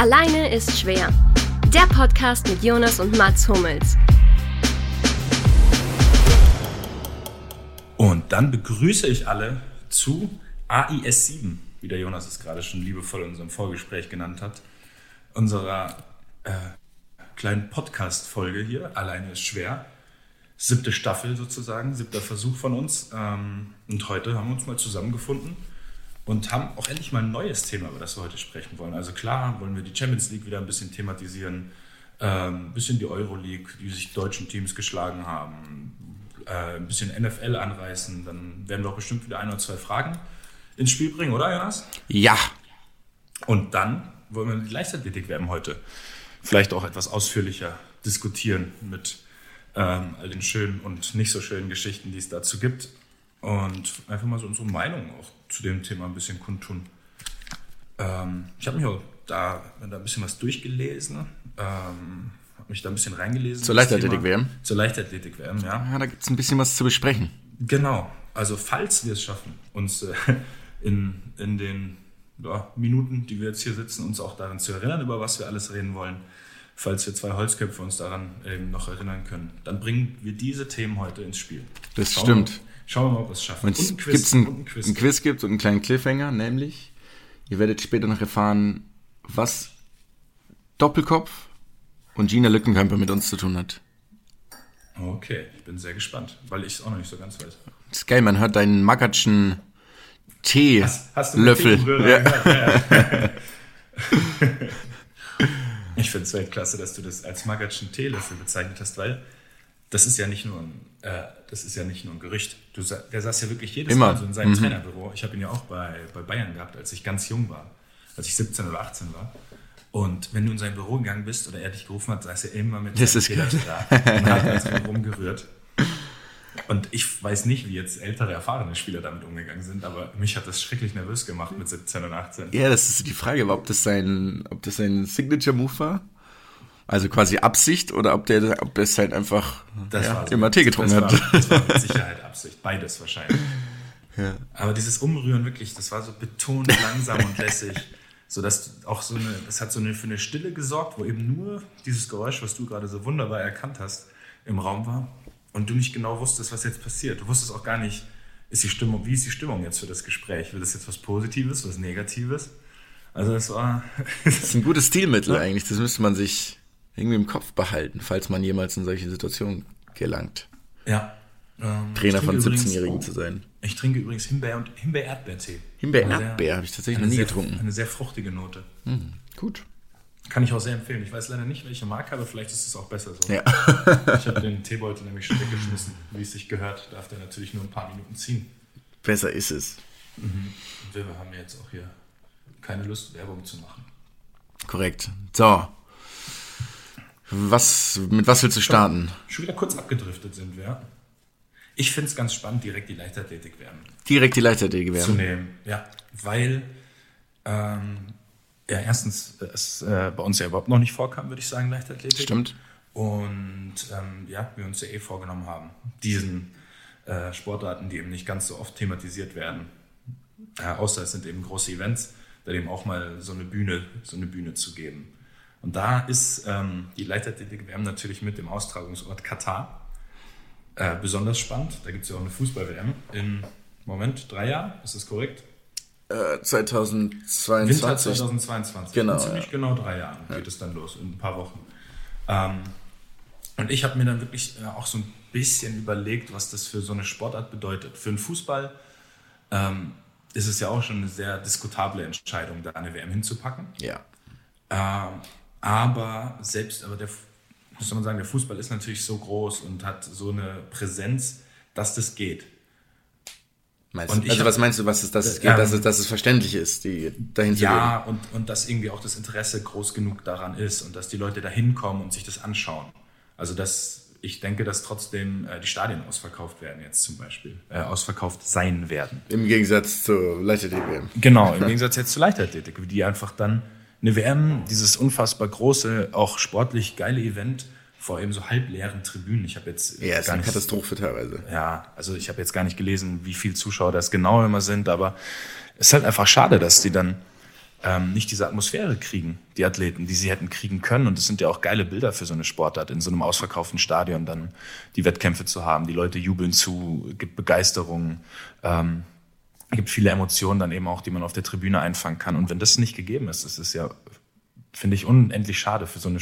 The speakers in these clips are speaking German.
Alleine ist schwer. Der Podcast mit Jonas und Mats Hummels. Und dann begrüße ich alle zu AIS 7, wie der Jonas es gerade schon liebevoll in unserem Vorgespräch genannt hat, unserer äh, kleinen Podcast-Folge hier. Alleine ist schwer. Siebte Staffel sozusagen, siebter Versuch von uns. Ähm, und heute haben wir uns mal zusammengefunden und haben auch endlich mal ein neues Thema, über das wir heute sprechen wollen. Also klar wollen wir die Champions League wieder ein bisschen thematisieren, ähm, ein bisschen die Euroleague, die sich deutschen Teams geschlagen haben, äh, ein bisschen NFL anreißen. Dann werden wir auch bestimmt wieder ein oder zwei Fragen ins Spiel bringen, oder Jonas? Ja. Und dann wollen wir die Leichtathletik-WM heute vielleicht auch etwas ausführlicher diskutieren mit ähm, all den schönen und nicht so schönen Geschichten, die es dazu gibt. Und einfach mal so unsere Meinung auch zu dem Thema ein bisschen kundtun. Ähm, ich habe mich auch da, da ein bisschen was durchgelesen, ähm, habe mich da ein bisschen reingelesen. Zur Leichtathletik-WM? Zur Leichtathletik-WM, ja. Ja, da gibt es ein bisschen was zu besprechen. Genau. Also falls wir es schaffen, uns äh, in, in den ja, Minuten, die wir jetzt hier sitzen, uns auch daran zu erinnern, über was wir alles reden wollen, falls wir zwei Holzköpfe uns daran eben noch erinnern können, dann bringen wir diese Themen heute ins Spiel. Das Schauen stimmt. Schauen wir mal, ob wir es schaffen. Und es gibt ein, Quiz. ein Quiz gibt und einen kleinen Cliffhanger, nämlich, ihr werdet später noch erfahren, was Doppelkopf und Gina Lückenkämper mit uns zu tun hat. Okay, ich bin sehr gespannt, weil ich es auch noch nicht so ganz weiß. Das ist geil, man hört deinen Magatschen Teelöffel. Ja. ich finde es Weltklasse, dass du das als Magatschen Teelöffel bezeichnet hast, weil das ist ja nicht nur ein, äh, das ist ja nicht nur ein Gerücht. Du, der saß ja wirklich jedes Immer. Mal so in seinem mhm. Trainerbüro. Ich habe ihn ja auch bei, bei Bayern gehabt, als ich ganz jung war, als ich 17 oder 18 war. Und wenn du in sein Büro gegangen bist oder er dich gerufen hat, saß er immer mit das Teelöffel da und hat ganz rumgerührt. Und ich weiß nicht, wie jetzt ältere, erfahrene Spieler damit umgegangen sind, aber mich hat das schrecklich nervös gemacht mit 17 und 18. Ja, das ist die Frage, ob das sein, ob das sein Signature-Move war. Also quasi Absicht oder ob der, ob das halt einfach das ja, so, immer Tee getrunken das hat. War, das war mit Sicherheit Absicht, beides wahrscheinlich. Ja. Aber dieses Umrühren wirklich, das war so betont langsam und lässig, so dass auch so eine, das hat so eine für eine Stille gesorgt, wo eben nur dieses Geräusch, was du gerade so wunderbar erkannt hast, im Raum war und du nicht genau wusstest, was jetzt passiert. Du wusstest auch gar nicht, ist die Stimmung, wie ist die Stimmung jetzt für das Gespräch? Wird das jetzt was Positives, was Negatives? Also das war. das ist ein gutes Stilmittel ja. eigentlich. Das müsste man sich irgendwie im Kopf behalten, falls man jemals in solche Situationen gelangt. Ja. Ähm, Trainer von 17-Jährigen oh, zu sein. Ich trinke übrigens Himbeer- und Himbeer-Erdbeertee. Himbeer-Erdbeer habe ich tatsächlich noch nie sehr, getrunken. Eine sehr fruchtige Note. Hm, gut. Kann ich auch sehr empfehlen. Ich weiß leider nicht, welche Marke, aber vielleicht ist es auch besser so. Ja. ich habe den Teebeutel nämlich schon weggeschmissen. Wie es sich gehört, darf der natürlich nur ein paar Minuten ziehen. Besser ist es. Mhm. Wir haben jetzt auch hier keine Lust, Werbung zu machen. Korrekt. So. Was, mit was willst du starten? Schon wieder kurz abgedriftet sind wir. Ich finde es ganz spannend, direkt die Leichtathletik werden. Direkt die Leichtathletik werden. Zu nehmen, ja. Weil ähm, ja, erstens es äh, bei uns ja überhaupt noch nicht vorkam, würde ich sagen, Leichtathletik. Stimmt. Und ähm, ja, wir uns ja eh vorgenommen haben, diesen äh, Sportarten, die eben nicht ganz so oft thematisiert werden, äh, außer es sind eben große Events, da eben auch mal so eine Bühne, so eine Bühne zu geben. Und da ist ähm, die Leichtathletik-WM natürlich mit dem Austragungsort Katar äh, besonders spannend. Da gibt es ja auch eine Fußball-WM in, Moment, drei Jahren, ist das korrekt? 2022. Winter 2022. Genau. In ziemlich ja. genau drei Jahren geht ja. es dann los, in ein paar Wochen. Ähm, und ich habe mir dann wirklich äh, auch so ein bisschen überlegt, was das für so eine Sportart bedeutet. Für den Fußball ähm, ist es ja auch schon eine sehr diskutable Entscheidung, da eine WM hinzupacken. Ja. Ähm, aber selbst, aber der, muss man sagen, der Fußball ist natürlich so groß und hat so eine Präsenz, dass das geht. Meinst und also was meinst du, was ist, dass, es geht, ähm, dass, es, dass es verständlich ist, die dahin zu Ja, und, und dass irgendwie auch das Interesse groß genug daran ist und dass die Leute da hinkommen und sich das anschauen. Also dass ich denke, dass trotzdem äh, die Stadien ausverkauft werden jetzt zum Beispiel, äh, ausverkauft sein werden. Im Gegensatz zur Leichtathletik-WM. Genau, im Gegensatz jetzt zur Leichtathletik, die einfach dann eine WM, dieses unfassbar große, auch sportlich geile Event, vor eben so halbleeren Tribünen. Ich habe jetzt ja, ist eine Katastrophe teilweise. Ja, also ich habe jetzt gar nicht gelesen, wie viele Zuschauer das genau immer sind, aber es ist halt einfach schade, dass die dann ähm, nicht diese Atmosphäre kriegen, die Athleten, die sie hätten kriegen können. Und das sind ja auch geile Bilder für so eine Sportart, in so einem ausverkauften Stadion dann die Wettkämpfe zu haben. Die Leute jubeln zu, gibt Begeisterung, ähm, gibt viele Emotionen dann eben auch, die man auf der Tribüne einfangen kann. Und wenn das nicht gegeben ist, das ist ja, finde ich, unendlich schade für so eine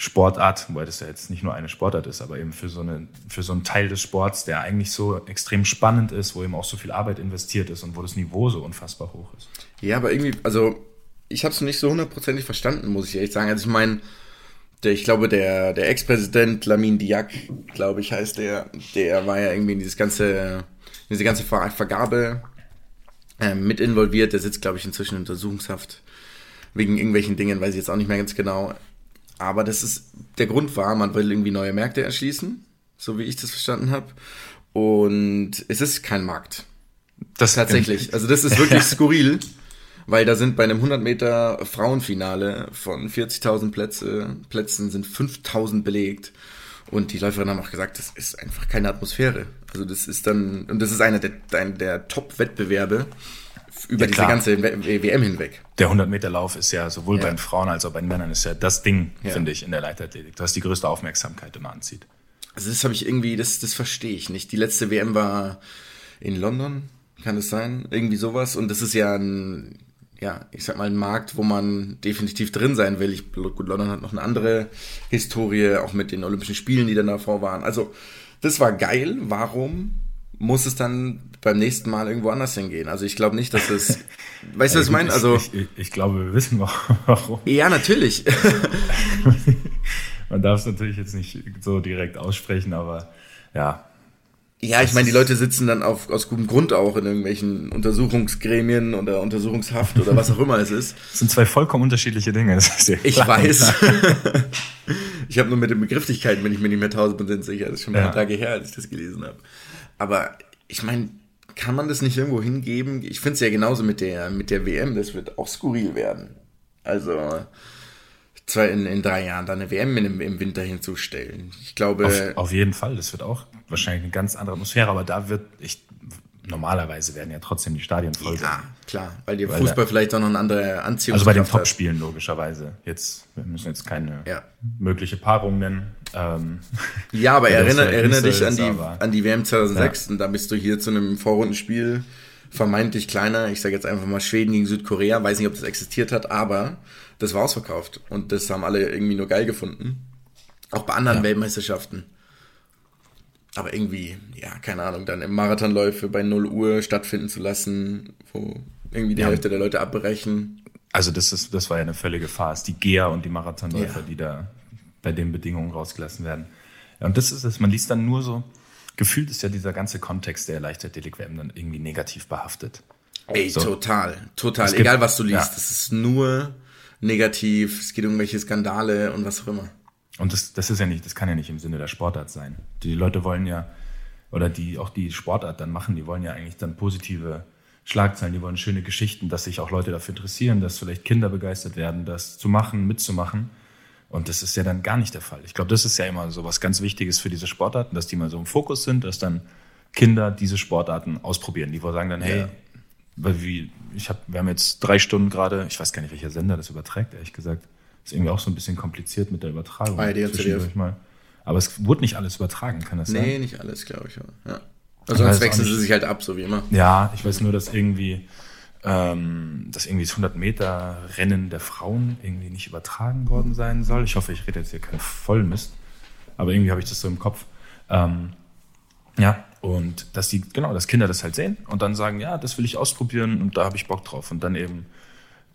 Sportart, wobei das ja jetzt nicht nur eine Sportart ist, aber eben für so, eine, für so einen Teil des Sports, der eigentlich so extrem spannend ist, wo eben auch so viel Arbeit investiert ist und wo das Niveau so unfassbar hoch ist. Ja, aber irgendwie, also ich habe es nicht so hundertprozentig verstanden, muss ich ehrlich sagen. Also ich meine, der, ich glaube, der, der Ex-Präsident Lamin Diak, glaube ich, heißt der, der war ja irgendwie in dieses ganze, diese ganze Ver Vergabe äh, mit involviert. Der sitzt, glaube ich, inzwischen in Untersuchungshaft wegen irgendwelchen Dingen, weiß ich jetzt auch nicht mehr ganz genau. Aber das ist, der Grund war, man will irgendwie neue Märkte erschließen, so wie ich das verstanden habe. Und es ist kein Markt. Das tatsächlich. Also das ist wirklich skurril weil da sind bei einem 100 Meter Frauenfinale von 40.000 Plätze, Plätzen sind 5.000 belegt. Und die Läuferinnen haben auch gesagt, das ist einfach keine Atmosphäre. Also das ist dann, und das ist einer der, der Top-Wettbewerbe über ja, diese ganze WM hinweg. Der 100-Meter-Lauf ist ja sowohl ja. bei den Frauen als auch bei den Männern ist ja das Ding, ja. finde ich, in der Leichtathletik, das die größte Aufmerksamkeit immer anzieht. Also das habe ich irgendwie, das, das verstehe ich nicht. Die letzte WM war in London, kann es sein? Irgendwie sowas. Und das ist ja ein ja, ich sag mal, ein Markt, wo man definitiv drin sein will. Ich, gut, London hat noch eine andere Historie, auch mit den Olympischen Spielen, die dann davor waren. Also, das war geil. Warum muss es dann beim nächsten Mal irgendwo anders hingehen? Also, ich glaube nicht, dass es. weißt du, was ich meine? Also, ich, ich, ich, glaube, wir wissen warum. Ja, natürlich. man darf es natürlich jetzt nicht so direkt aussprechen, aber ja, ja, ich meine, die Leute sitzen dann auf, aus gutem Grund auch in irgendwelchen Untersuchungsgremien oder Untersuchungshaft oder was auch immer es ist. Das sind zwei vollkommen unterschiedliche Dinge. Das ist ja ich weiß. ich habe nur mit den Begrifflichkeiten, wenn ich mir nicht mehr tausend Prozent sicher. Das ist schon ein paar ja. Tage her, als ich das gelesen habe. Aber ich meine, kann man das nicht irgendwo hingeben? Ich finde es ja genauso mit der, mit der WM, das wird auch skurril werden. Also, zwei in, in drei Jahren da eine WM im, im Winter hinzustellen. Ich glaube. Auf, auf, jeden Fall, das wird auch wahrscheinlich eine ganz andere Atmosphäre, aber da wird, ich, normalerweise werden ja trotzdem die Stadien voll ja, sein. Klar, weil weil Fußball da, vielleicht auch noch eine andere Anziehung Also bei den Topspielen logischerweise. Jetzt, wir müssen jetzt keine ja. mögliche Paarung nennen. Ähm, ja, aber erinnere, erinnere dich an die, an die WM 2006 ja. und da bist du hier zu einem Vorrundenspiel vermeintlich kleiner, ich sage jetzt einfach mal Schweden gegen Südkorea, weiß nicht, ob das existiert hat, aber das war ausverkauft. Und das haben alle irgendwie nur geil gefunden. Auch bei anderen ja. Weltmeisterschaften. Aber irgendwie, ja, keine Ahnung, dann im Marathonläufe bei 0 Uhr stattfinden zu lassen, wo irgendwie die ja. Hälfte der Leute abbrechen. Also das ist, das war ja eine völlige Farce. Die GEA und die Marathonläufer, ja. die da bei den Bedingungen rausgelassen werden. Ja, und das ist es, man liest dann nur so, gefühlt ist ja dieser ganze Kontext der Leichtathletik-WM dann irgendwie negativ behaftet. Ey, so. total, total. Egal was du liest, es ist nur negativ, es geht um irgendwelche Skandale und was auch immer. Und das, das ist ja nicht, das kann ja nicht im Sinne der Sportart sein. Die Leute wollen ja, oder die auch die Sportart dann machen, die wollen ja eigentlich dann positive Schlagzeilen, die wollen schöne Geschichten, dass sich auch Leute dafür interessieren, dass vielleicht Kinder begeistert werden, das zu machen, mitzumachen. Und das ist ja dann gar nicht der Fall. Ich glaube, das ist ja immer so was ganz Wichtiges für diese Sportarten, dass die mal so im Fokus sind, dass dann Kinder diese Sportarten ausprobieren. Die sagen dann, hey, ja weil wie, ich habe, wir haben jetzt drei Stunden gerade, ich weiß gar nicht, welcher Sender das überträgt, ehrlich gesagt. Ist irgendwie auch so ein bisschen kompliziert mit der Übertragung. ARD und ZDF. Mal. Aber es wurde nicht alles übertragen, kann das nee, sein? Nee, nicht alles, glaube ich. Ja. Also sonst wechseln sie sich halt ab, so wie immer. Ja, ich weiß nur, dass irgendwie ähm, dass irgendwie das 100 Meter Rennen der Frauen irgendwie nicht übertragen worden sein soll. Ich hoffe, ich rede jetzt hier keinen Vollmist, aber irgendwie habe ich das so im Kopf. Ähm, ja, und dass die, genau, dass Kinder das halt sehen und dann sagen, ja, das will ich ausprobieren und da habe ich Bock drauf. Und dann eben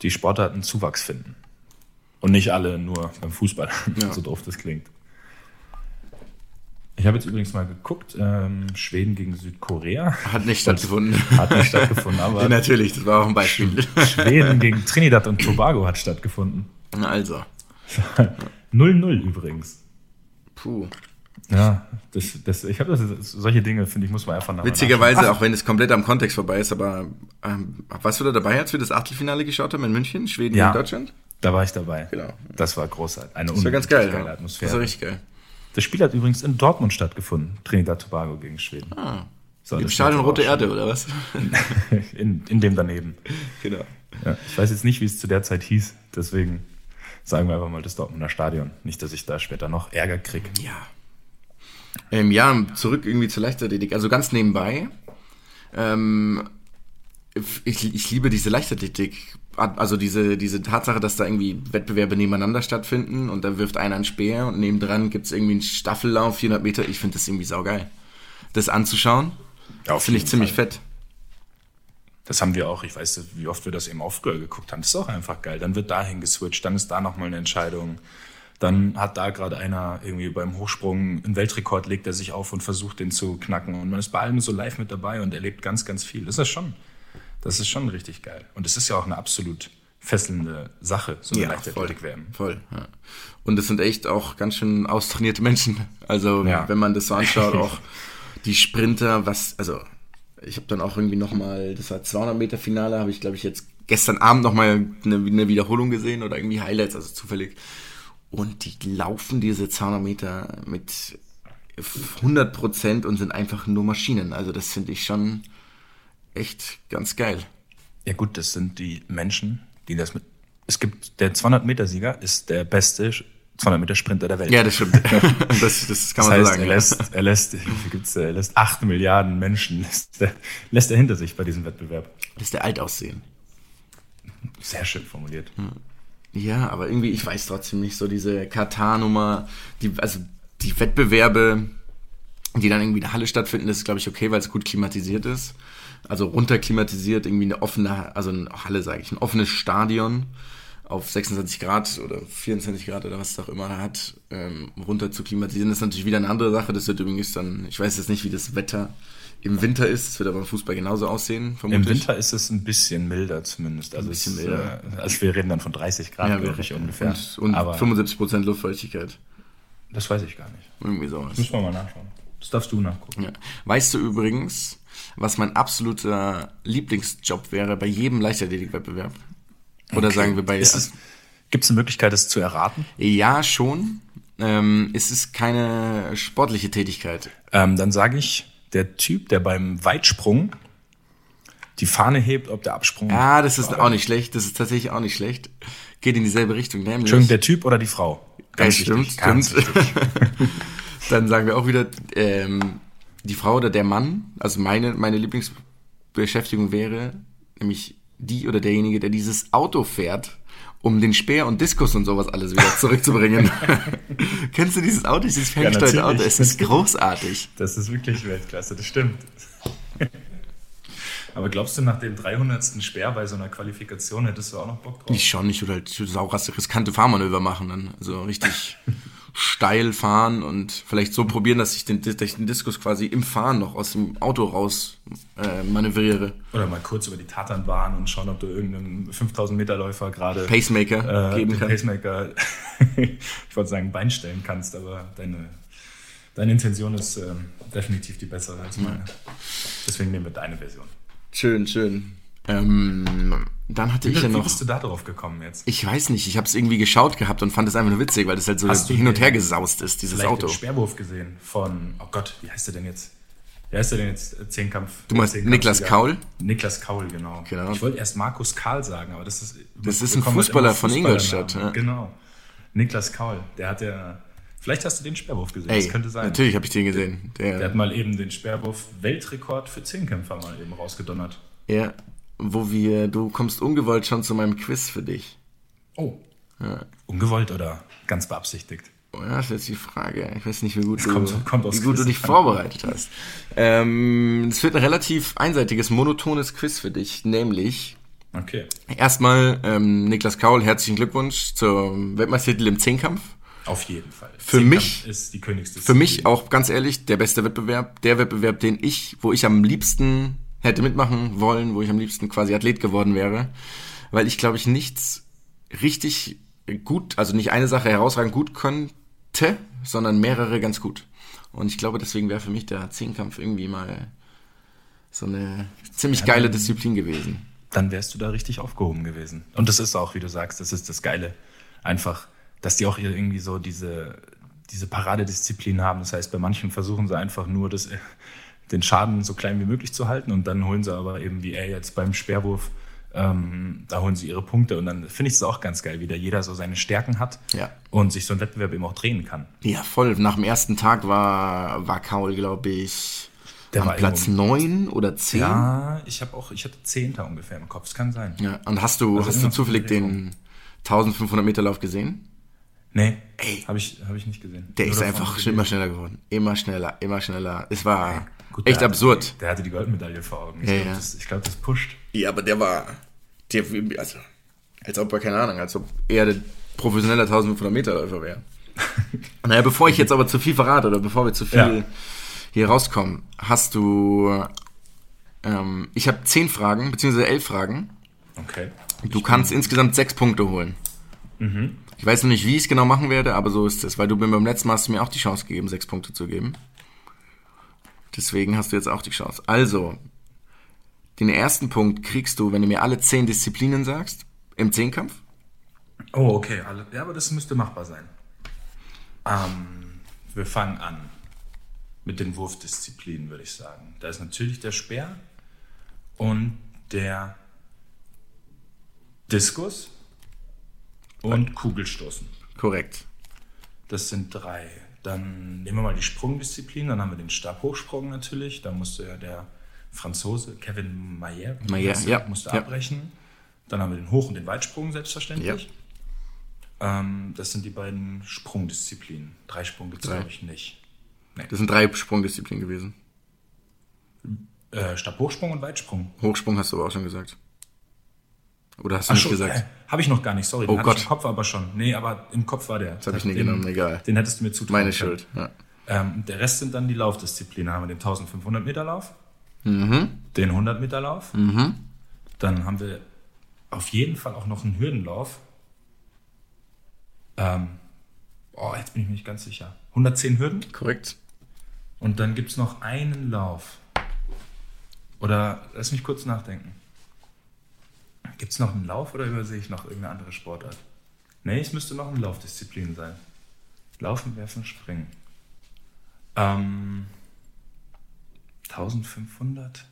die Sportarten Zuwachs finden. Und nicht alle nur beim Fußball, ja. so doof das klingt. Ich habe jetzt übrigens mal geguckt, ähm, Schweden gegen Südkorea. Hat nicht stattgefunden. Hat nicht stattgefunden, aber. ja, natürlich, das war auch ein Beispiel. Schweden gegen Trinidad und Tobago hat stattgefunden. Also. 0-0 übrigens. Puh. Ja, das, das, ich habe solche Dinge, finde ich, muss man einfach nach Witzigerweise, auch wenn es komplett am Kontext vorbei ist, aber ähm, warst du da dabei, als wir das Achtelfinale geschaut haben in München, Schweden ja, gegen Deutschland? Da war ich dabei. Genau. Das war großartig. Eine das war ganz geil, geile ja. Atmosphäre. Das war richtig geil. Das Spiel hat übrigens in Dortmund stattgefunden, Trinidad Tobago gegen Schweden. Ah. So, Im Stadion Rote Erde, oder was? in, in dem daneben. Genau. Ja, ich weiß jetzt nicht, wie es zu der Zeit hieß, deswegen sagen wir einfach mal das Dortmunder Stadion. Nicht, dass ich da später noch Ärger kriege. Ja. Ähm, ja, zurück irgendwie zur Leichtathletik. Also ganz nebenbei. Ähm, ich, ich liebe diese Leichtathletik. Also diese, diese Tatsache, dass da irgendwie Wettbewerbe nebeneinander stattfinden und da wirft einer einen Speer und nebendran gibt es irgendwie einen Staffellauf, 400 Meter. Ich finde das irgendwie saugeil. Das anzuschauen, ja, finde ich ziemlich Fall. fett. Das haben wir auch, ich weiß, wie oft wir das eben auch früher geguckt haben. Das ist auch einfach geil. Dann wird dahin geswitcht, dann ist da nochmal eine Entscheidung. Dann hat da gerade einer irgendwie beim Hochsprung einen Weltrekord, legt er sich auf und versucht, den zu knacken. Und man ist bei allem so live mit dabei und erlebt ganz, ganz viel. Das ist schon, das ist schon richtig geil. Und es ist ja auch eine absolut fesselnde Sache, so eine ja, Leichtathletik werden. Voll, ja. Und es sind echt auch ganz schön austrainierte Menschen. Also, ja. wenn man das so anschaut, auch die Sprinter, was, also ich habe dann auch irgendwie nochmal, das war 200 Meter Finale, habe ich glaube ich jetzt gestern Abend nochmal eine, eine Wiederholung gesehen oder irgendwie Highlights, also zufällig. Und die laufen diese 200 Meter mit 100 Prozent und sind einfach nur Maschinen. Also das finde ich schon echt ganz geil. Ja gut, das sind die Menschen, die das mit... Es gibt, der 200 Meter Sieger ist der beste 200 Meter Sprinter der Welt. Ja, das stimmt. das, das kann man das heißt, so sagen. Er lässt, er lässt, er lässt 8 Milliarden Menschen, lässt er, lässt er hinter sich bei diesem Wettbewerb. Lässt er alt aussehen. Sehr schön formuliert. Ja, aber irgendwie, ich weiß trotzdem nicht, so diese Katar-Nummer, die, also die Wettbewerbe, die dann irgendwie in der Halle stattfinden, das ist, glaube ich, okay, weil es gut klimatisiert ist. Also runterklimatisiert, irgendwie eine offene, also eine Halle, sage ich, ein offenes Stadion auf 26 Grad oder 24 Grad oder was es auch immer hat, ähm, runter zu klimatisieren, das ist natürlich wieder eine andere Sache. Das wird übrigens dann, ich weiß jetzt nicht, wie das Wetter im Winter ist. Es wird aber im Fußball genauso aussehen, vermutlich. Im Winter ist es ein bisschen milder zumindest. Also, ein bisschen es, milder. Äh, also wir reden dann von 30 Grad, ja, glaube ich, ungefähr. Und, und aber 75 Prozent Luftfeuchtigkeit. Das weiß ich gar nicht. Irgendwie sowas. Müssen wir mal nachschauen. Das darfst du nachgucken. Ja. Weißt du übrigens, was mein absoluter Lieblingsjob wäre bei jedem Leichtathletikwettbewerb? Oder okay. sagen wir bei. Gibt es eine Möglichkeit, das zu erraten? Ja, schon. Ähm, es ist keine sportliche Tätigkeit. Ähm, dann sage ich, der Typ, der beim Weitsprung die Fahne hebt, ob der Absprung. Ja, das ist auch nicht schlecht. Das ist tatsächlich auch nicht schlecht. Geht in dieselbe Richtung, nämlich. Entschuldigung, der Typ oder die Frau? Ganz ja, stimmt, ganz stimmt. Dann sagen wir auch wieder, ähm, die Frau oder der Mann. Also meine, meine Lieblingsbeschäftigung wäre, nämlich die oder derjenige, der dieses Auto fährt, um den Speer und Diskus und sowas alles wieder zurückzubringen. Kennst du dieses Auto, dieses ferngesteuerte ja, Auto? Es ist großartig. Das ist wirklich Weltklasse, das stimmt. Aber glaubst du, nach dem 300. Speer bei so einer Qualifikation hättest du auch noch Bock drauf? Ich schon, ich würde halt sauras riskante Fahrmanöver machen dann. Also richtig steil fahren und vielleicht so probieren, dass ich den, dass ich den Diskus quasi im Fahren noch aus dem Auto raus äh, manövriere. Oder mal kurz über die Tatanbahn und schauen, ob du irgendeinem 5000 Meter Läufer gerade Pacemaker äh, geben kannst. Pacemaker, ich wollte sagen, Bein stellen kannst, aber deine, deine Intention ist äh, definitiv die bessere als meine. Deswegen nehmen wir deine Version. Schön, schön. Ähm, dann hatte wie, ich ja noch. Wie bist du da drauf gekommen jetzt? Ich weiß nicht, ich habe es irgendwie geschaut gehabt und fand es einfach nur witzig, weil das halt so hin und her gesaust ist, dieses vielleicht Auto. Ich Speerwurf gesehen von, oh Gott, wie heißt der denn jetzt? Wie heißt der denn jetzt? Zehnkampf. Du meinst Niklas Kaul? Niklas Kaul, genau. genau. Ich wollte erst Markus Karl sagen, aber das ist. Das ist ein Fußballer von Ingolstadt. Ja. Genau. Niklas Kaul, der hat ja. Vielleicht hast du den Speerwurf gesehen, Ey, das könnte sein. Natürlich habe ich den gesehen. Der, der, hat mal eben den Speerwurf-Weltrekord für Zehnkämpfer mal eben rausgedonnert. Ja, wo wir, du kommst ungewollt schon zu meinem Quiz für dich. Oh. Ja. Ungewollt oder ganz beabsichtigt? Oh ja, das ist jetzt die Frage. Ich weiß nicht, wie gut, du, kommt, kommt wie gut du dich vorbereitet hast. Ähm, es wird ein relativ einseitiges, monotones Quiz für dich, nämlich Okay. Erstmal, ähm, Niklas Kaul, herzlichen Glückwunsch zur Weltmeistertitel im Zehnkampf. Auf jeden Fall. Für Zehnkampf mich ist die Königsdisziplin. Für mich auch ganz ehrlich der beste Wettbewerb, der Wettbewerb, den ich, wo ich am liebsten hätte mitmachen wollen, wo ich am liebsten quasi Athlet geworden wäre, weil ich glaube ich nichts richtig gut, also nicht eine Sache herausragend gut könnte, sondern mehrere ganz gut. Und ich glaube, deswegen wäre für mich der Zehnkampf irgendwie mal so eine ziemlich ja, geile Disziplin gewesen. Dann wärst du da richtig aufgehoben gewesen. Und das ist auch, wie du sagst, das ist das Geile. Einfach, dass die auch irgendwie so diese, diese Paradedisziplin haben. Das heißt, bei manchen versuchen sie einfach nur das den Schaden so klein wie möglich zu halten und dann holen sie aber eben wie er jetzt beim Speerwurf Ähm, da holen sie ihre Punkte und dann finde ich es auch ganz geil, wie da jeder so seine Stärken hat Ja. und sich so ein Wettbewerb eben auch drehen kann. Ja, voll. Nach dem ersten Tag war, war Kaul, glaube ich, Der am war Platz 9 oder 10. Ja, ich habe auch, ich hatte Zehnter ungefähr im Kopf, es kann sein. Ja, Und hast du, Also hast du zufällig den 1500 Meter Lauf gesehen? Nee, Ey. habe ich, hab ich nicht gesehen. Der Nur ist einfach immer schneller geworden. Immer schneller, immer schneller. Es war Gut, echt der hatte absurd. Die, der hatte die Goldmedaille vor Augen. Ich Ja, glaube, ja. das, ich glaub, das pusht. Ja, aber der war, der, also, als ob er, keine Ahnung, als ob er der professioneller 1500 Meter Läufer wäre. naja, bevor ich jetzt aber zu viel verrate oder bevor wir zu viel Ja. hier rauskommen, hast du, ähm, ich habe zehn Fragen, beziehungsweise elf Fragen. Okay. Du kannst insgesamt sechs Punkte holen. Ich weiß noch nicht, wie ich es genau machen werde, aber so ist es, weil du mir beim letzten Mal hast du mir auch die Chance gegeben, sechs Punkte zu geben. Deswegen hast du jetzt auch die Chance. Also, den ersten Punkt kriegst du, wenn du mir alle zehn Disziplinen sagst, im Zehnkampf. Oh, okay. Ja, aber das müsste machbar sein. Ähm, wir fangen an mit den Wurfdisziplinen, würde ich sagen. Da ist natürlich der Speer und der Diskus und Kugelstoßen. Korrekt. Das sind drei. Dann nehmen wir mal die Sprungdisziplin. Dann haben wir den Stabhochsprung natürlich. Da musste ja der Franzose Kevin Mayer, Mayer, er, ja, musste ja. abbrechen. Dann haben wir den Hoch- und den Weitsprung selbstverständlich. Ähm, das sind die beiden Sprungdisziplinen. Dreisprung gibt es, Drei. glaube ich, nicht. Das sind drei Sprungdisziplinen gewesen. Äh, Stabhochsprung und Weitsprung. Hochsprung hast du aber auch schon gesagt. Oder hast du nicht gesagt? Äh, habe ich noch gar nicht, sorry. Oh Den hatte Gott. im Kopf aber schon. Nee, aber im Kopf war der. Das hab ich nie genommen, egal. Den hättest du mir zutrauen Meine können. Schuld. Ja. Ähm, der Rest sind dann die Laufdisziplinen. Da haben wir den 1500 Meter Lauf, Mhm. den 100 Meter Lauf. Dann haben wir auf jeden Fall auch noch einen Hürdenlauf. Ähm, oh, jetzt bin ich mir nicht ganz sicher. 110 Hürden. Korrekt. Und dann gibt es noch einen Lauf. Oder lass mich kurz nachdenken. Gibt es noch einen Lauf oder übersehe ich noch irgendeine andere Sportart? Nee, es müsste noch eine Laufdisziplin sein. Laufen, werfen, springen. Ähm, 1500?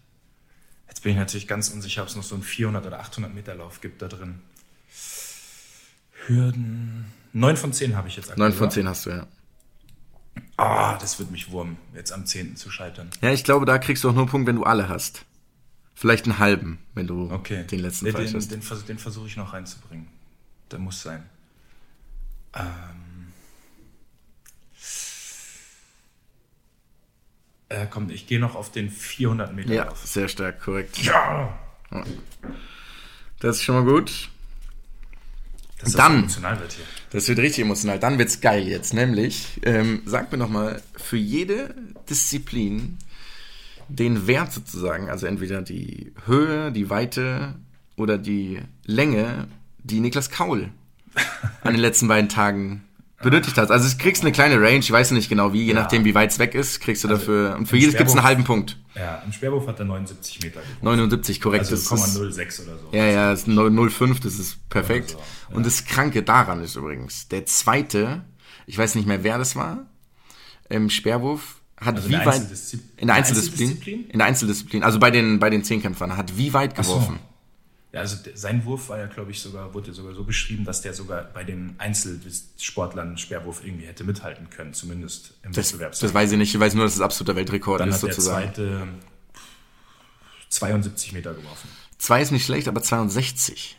Jetzt bin ich natürlich ganz unsicher, ob es noch so einen 400 oder 800 Meter Lauf gibt da drin. Hürden. 9 von 10 habe ich jetzt aktuell. Neun von zehn hast du, ja. Ah, das wird mich wurmen, jetzt am 10. zu scheitern. Ja, ich glaube, da kriegst du auch nur einen Punkt, wenn du alle hast. Vielleicht einen halben, wenn du Okay. den letzten nee, falsch den, hast. den, vers- den versuche ich noch reinzubringen. Der muss sein. Ähm. Äh, komm, ich gehe noch auf den 400 Meter Ja, Lauf. sehr stark, korrekt. Ja! Das ist schon mal gut. Dass Dann- das emotional wird hier. Das wird richtig emotional. Dann wird's geil jetzt. Nämlich, ähm, sag mir noch mal für jede Disziplin den Wert sozusagen, also entweder die Höhe, die Weite oder die Länge, die Niklas Kaul an den letzten beiden Tagen benötigt hat. Also du kriegst eine kleine Range, ich weiß nicht genau wie, je nachdem wie weit es weg ist, kriegst du dafür, und für jedes gibt's einen Sperrwurf- halben Punkt. Ja, im Sperrwurf hat er 79 Meter geworfen. 79, korrekt. Also das ist, 0,06 oder so. ja, ja, das ist 0,05, das ist perfekt. So, Und das Kranke daran ist übrigens, der zweite, ich weiß nicht mehr, wer das war, im Sperrwurf, hat Also wie eine weit, Einzeldiszi- in der Einzeldisziplin, Einzeldisziplin? in der Einzeldisziplin, also bei den, bei den Zehnkämpfern, hat wie weit so. geworfen. Ja, also der- sein Wurf war ja, glaube ich, sogar, wurde sogar so beschrieben, dass der sogar bei den Einzelsportlern Sperrwurf irgendwie hätte mithalten können, zumindest im Das, Wettbewerb. das weiß ich nicht, ich weiß nur, dass es absoluter Weltrekord Dann ist hat der sozusagen. zweite 72 Meter geworfen. Zwei ist nicht schlecht, aber 62.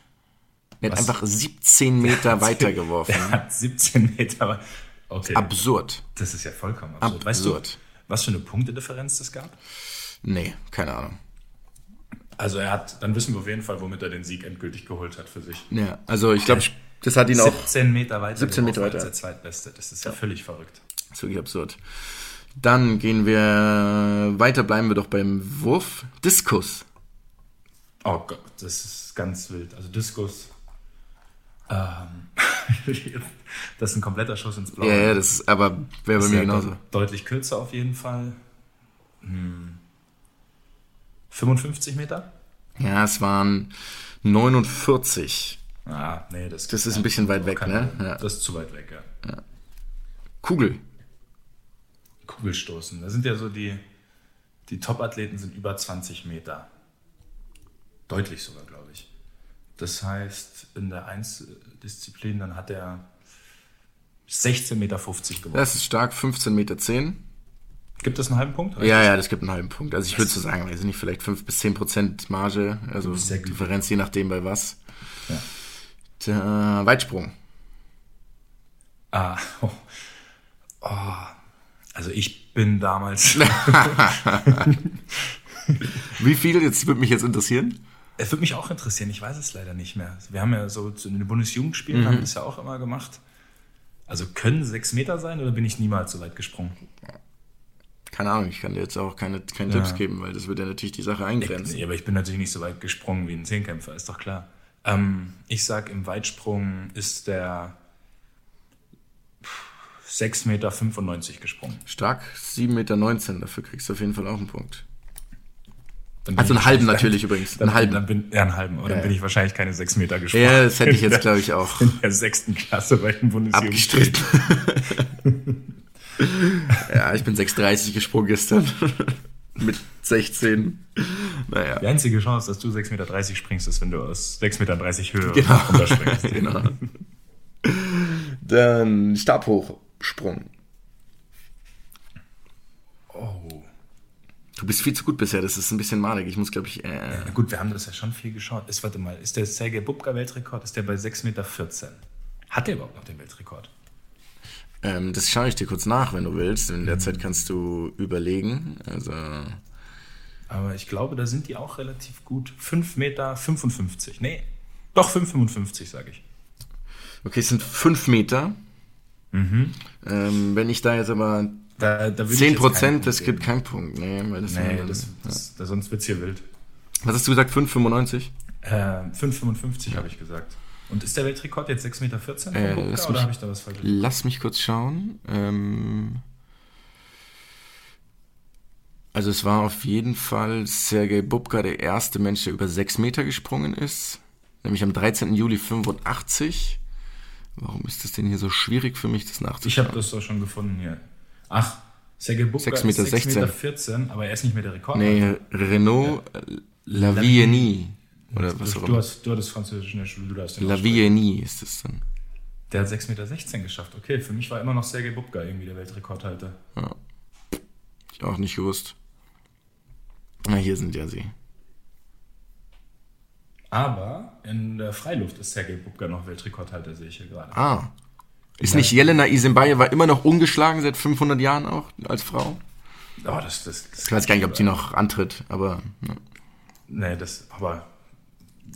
Er hat Was? einfach 17 Meter weiter geworfen. Er hat 17 Meter. Okay, Absurd. das ist ja vollkommen absurd. Weißt du, Absurd. Was für eine Punktedifferenz das gab? Nee, keine Ahnung. Also er hat, dann wissen wir auf jeden Fall, womit er den Sieg endgültig geholt hat für sich. Ja, also ich glaube, das hat ihn auch 17 Meter weiter 17 Meter weiter. als der Zweitbeste. Das ist ja, völlig verrückt. Das ist wirklich absurd. Dann gehen wir weiter, bleiben wir doch beim Wurf. Diskus. Oh Gott, das ist ganz wild. Also Diskus. Ähm, das ist ein kompletter Schuss ins Blaue. Ja, ja, das ist aber wäre bei mir ja genauso. de- Deutlich kürzer auf jeden Fall. Hm. 55 Meter? Ja, es waren 49. Ah, nee, das, Das ist ein bisschen weit weg, ne? Ja. Das ist zu weit weg, ja. Kugel. Kugelstoßen. Da sind ja so die, die Top-Athleten sind über 20 Meter. Deutlich sogar, glaube ich. Das heißt, in der Einzdisziplin, dann hat er 16,50 Meter geworfen. Das ist stark, 15,10 Meter. Gibt es einen halben Punkt? Ja, ja, das gibt einen halben Punkt. Also ich würde so sagen, weiß ich nicht, vielleicht 5 bis 10 Prozent Marge, also. Differenz je nachdem bei was. Ja. Der Weitsprung. Ah, oh. Oh. Also ich bin damals. Wie viel? Jetzt würde mich jetzt interessieren. Es würde mich auch interessieren, ich weiß es leider nicht mehr. Wir haben ja so zu den Bundesjugendspielen haben wir das ja auch immer gemacht. Also können sechs Meter sein oder bin ich niemals so weit gesprungen? Keine Ahnung, ich kann dir jetzt auch keine, keine Ja. Tipps geben, weil das würde ja natürlich die Sache eingrenzen. Nee, aber ich bin natürlich nicht so weit gesprungen wie ein Zehnkämpfer, ist doch klar. Ähm, ich sag, im Weitsprung ist der 6,95 Meter gesprungen. Stark, 7,19 Meter, dafür kriegst du auf jeden Fall auch einen Punkt. Dann bin Also einen halben natürlich übrigens, Dann, einen halben. Dann bin, ja, einen halben. Aber dann Ja, bin ja. ich wahrscheinlich keine 6 Meter gesprungen. Ja, das hätte ich jetzt, glaube ich, auch In der sechsten Klasse bei den Bundesjugendspielen. ja, ich bin 6,30 gesprungen gestern. Mit 16. Naja. Die einzige Chance, dass du 6,30 Meter springst, ist, wenn du aus 6,30 Meter Höhe Genau. runterspringst. genau. Dann Stabhochsprung. Du bist viel zu gut bisher, das ist ein bisschen malig. Ich muss, glaube ich, äh, Na gut, wir haben das ja schon viel geschaut. Ist, warte mal, ist der Sergei Bubka Weltrekord, ist der bei 6,14 Meter? Hat der überhaupt noch den Weltrekord? ähm, das schaue ich dir kurz nach, wenn du willst. In der Zeit kannst du überlegen. Also, Aber ich glaube, da sind die auch relativ gut. 5,55 Meter. Nee, doch 5,55 sage ich. okay, es sind 5 Meter. Mhm. Ähm, wenn ich da jetzt aber Da, da würde ich 10 jetzt keinen Prozent, Punkt das geben. gibt keinen Punkt. Nee, weil das Nee, das, das, das, sonst wird es hier wild. Was hast du gesagt? 5,95? Äh, 5,55 habe ich gesagt. Und ist der Weltrekord jetzt 6,14 Meter Äh, lass mich- habe ich da was falsch Lass mich kurz schauen. Ähm, also es war auf jeden Fall Sergei Bubka der erste Mensch, der über 6 Meter gesprungen ist. Nämlich am 13. Juli 85. Warum ist das denn hier so schwierig für mich, das Ich nachzuschauen? habe das doch schon gefunden hier. Ach, Sergei Bubka 6,16 ist Meter 6,14 Meter, 14, aber er ist nicht mehr der Rekord. Nee, Renault äh, Lavienie. Oder was auch du, hast, du hattest Französisch in der Schule, du darfst den. Lavienie ist es dann. Der hat 6,16 Meter geschafft. Okay, für mich war immer noch Sergei Bubka irgendwie der Weltrekordhalter. Ich auch nicht gewusst. Na, hier sind ja sie. Aber in der Freiluft ist Sergei Bubka noch Weltrekordhalter, sehe ich hier gerade. Ah. Ist nicht Jelena Isenbayewa immer noch ungeschlagen seit 500 Jahren auch als Frau? Oh, das, das, das Ich weiß gar nicht, ob die noch antritt, aber ja. Nee, das, aber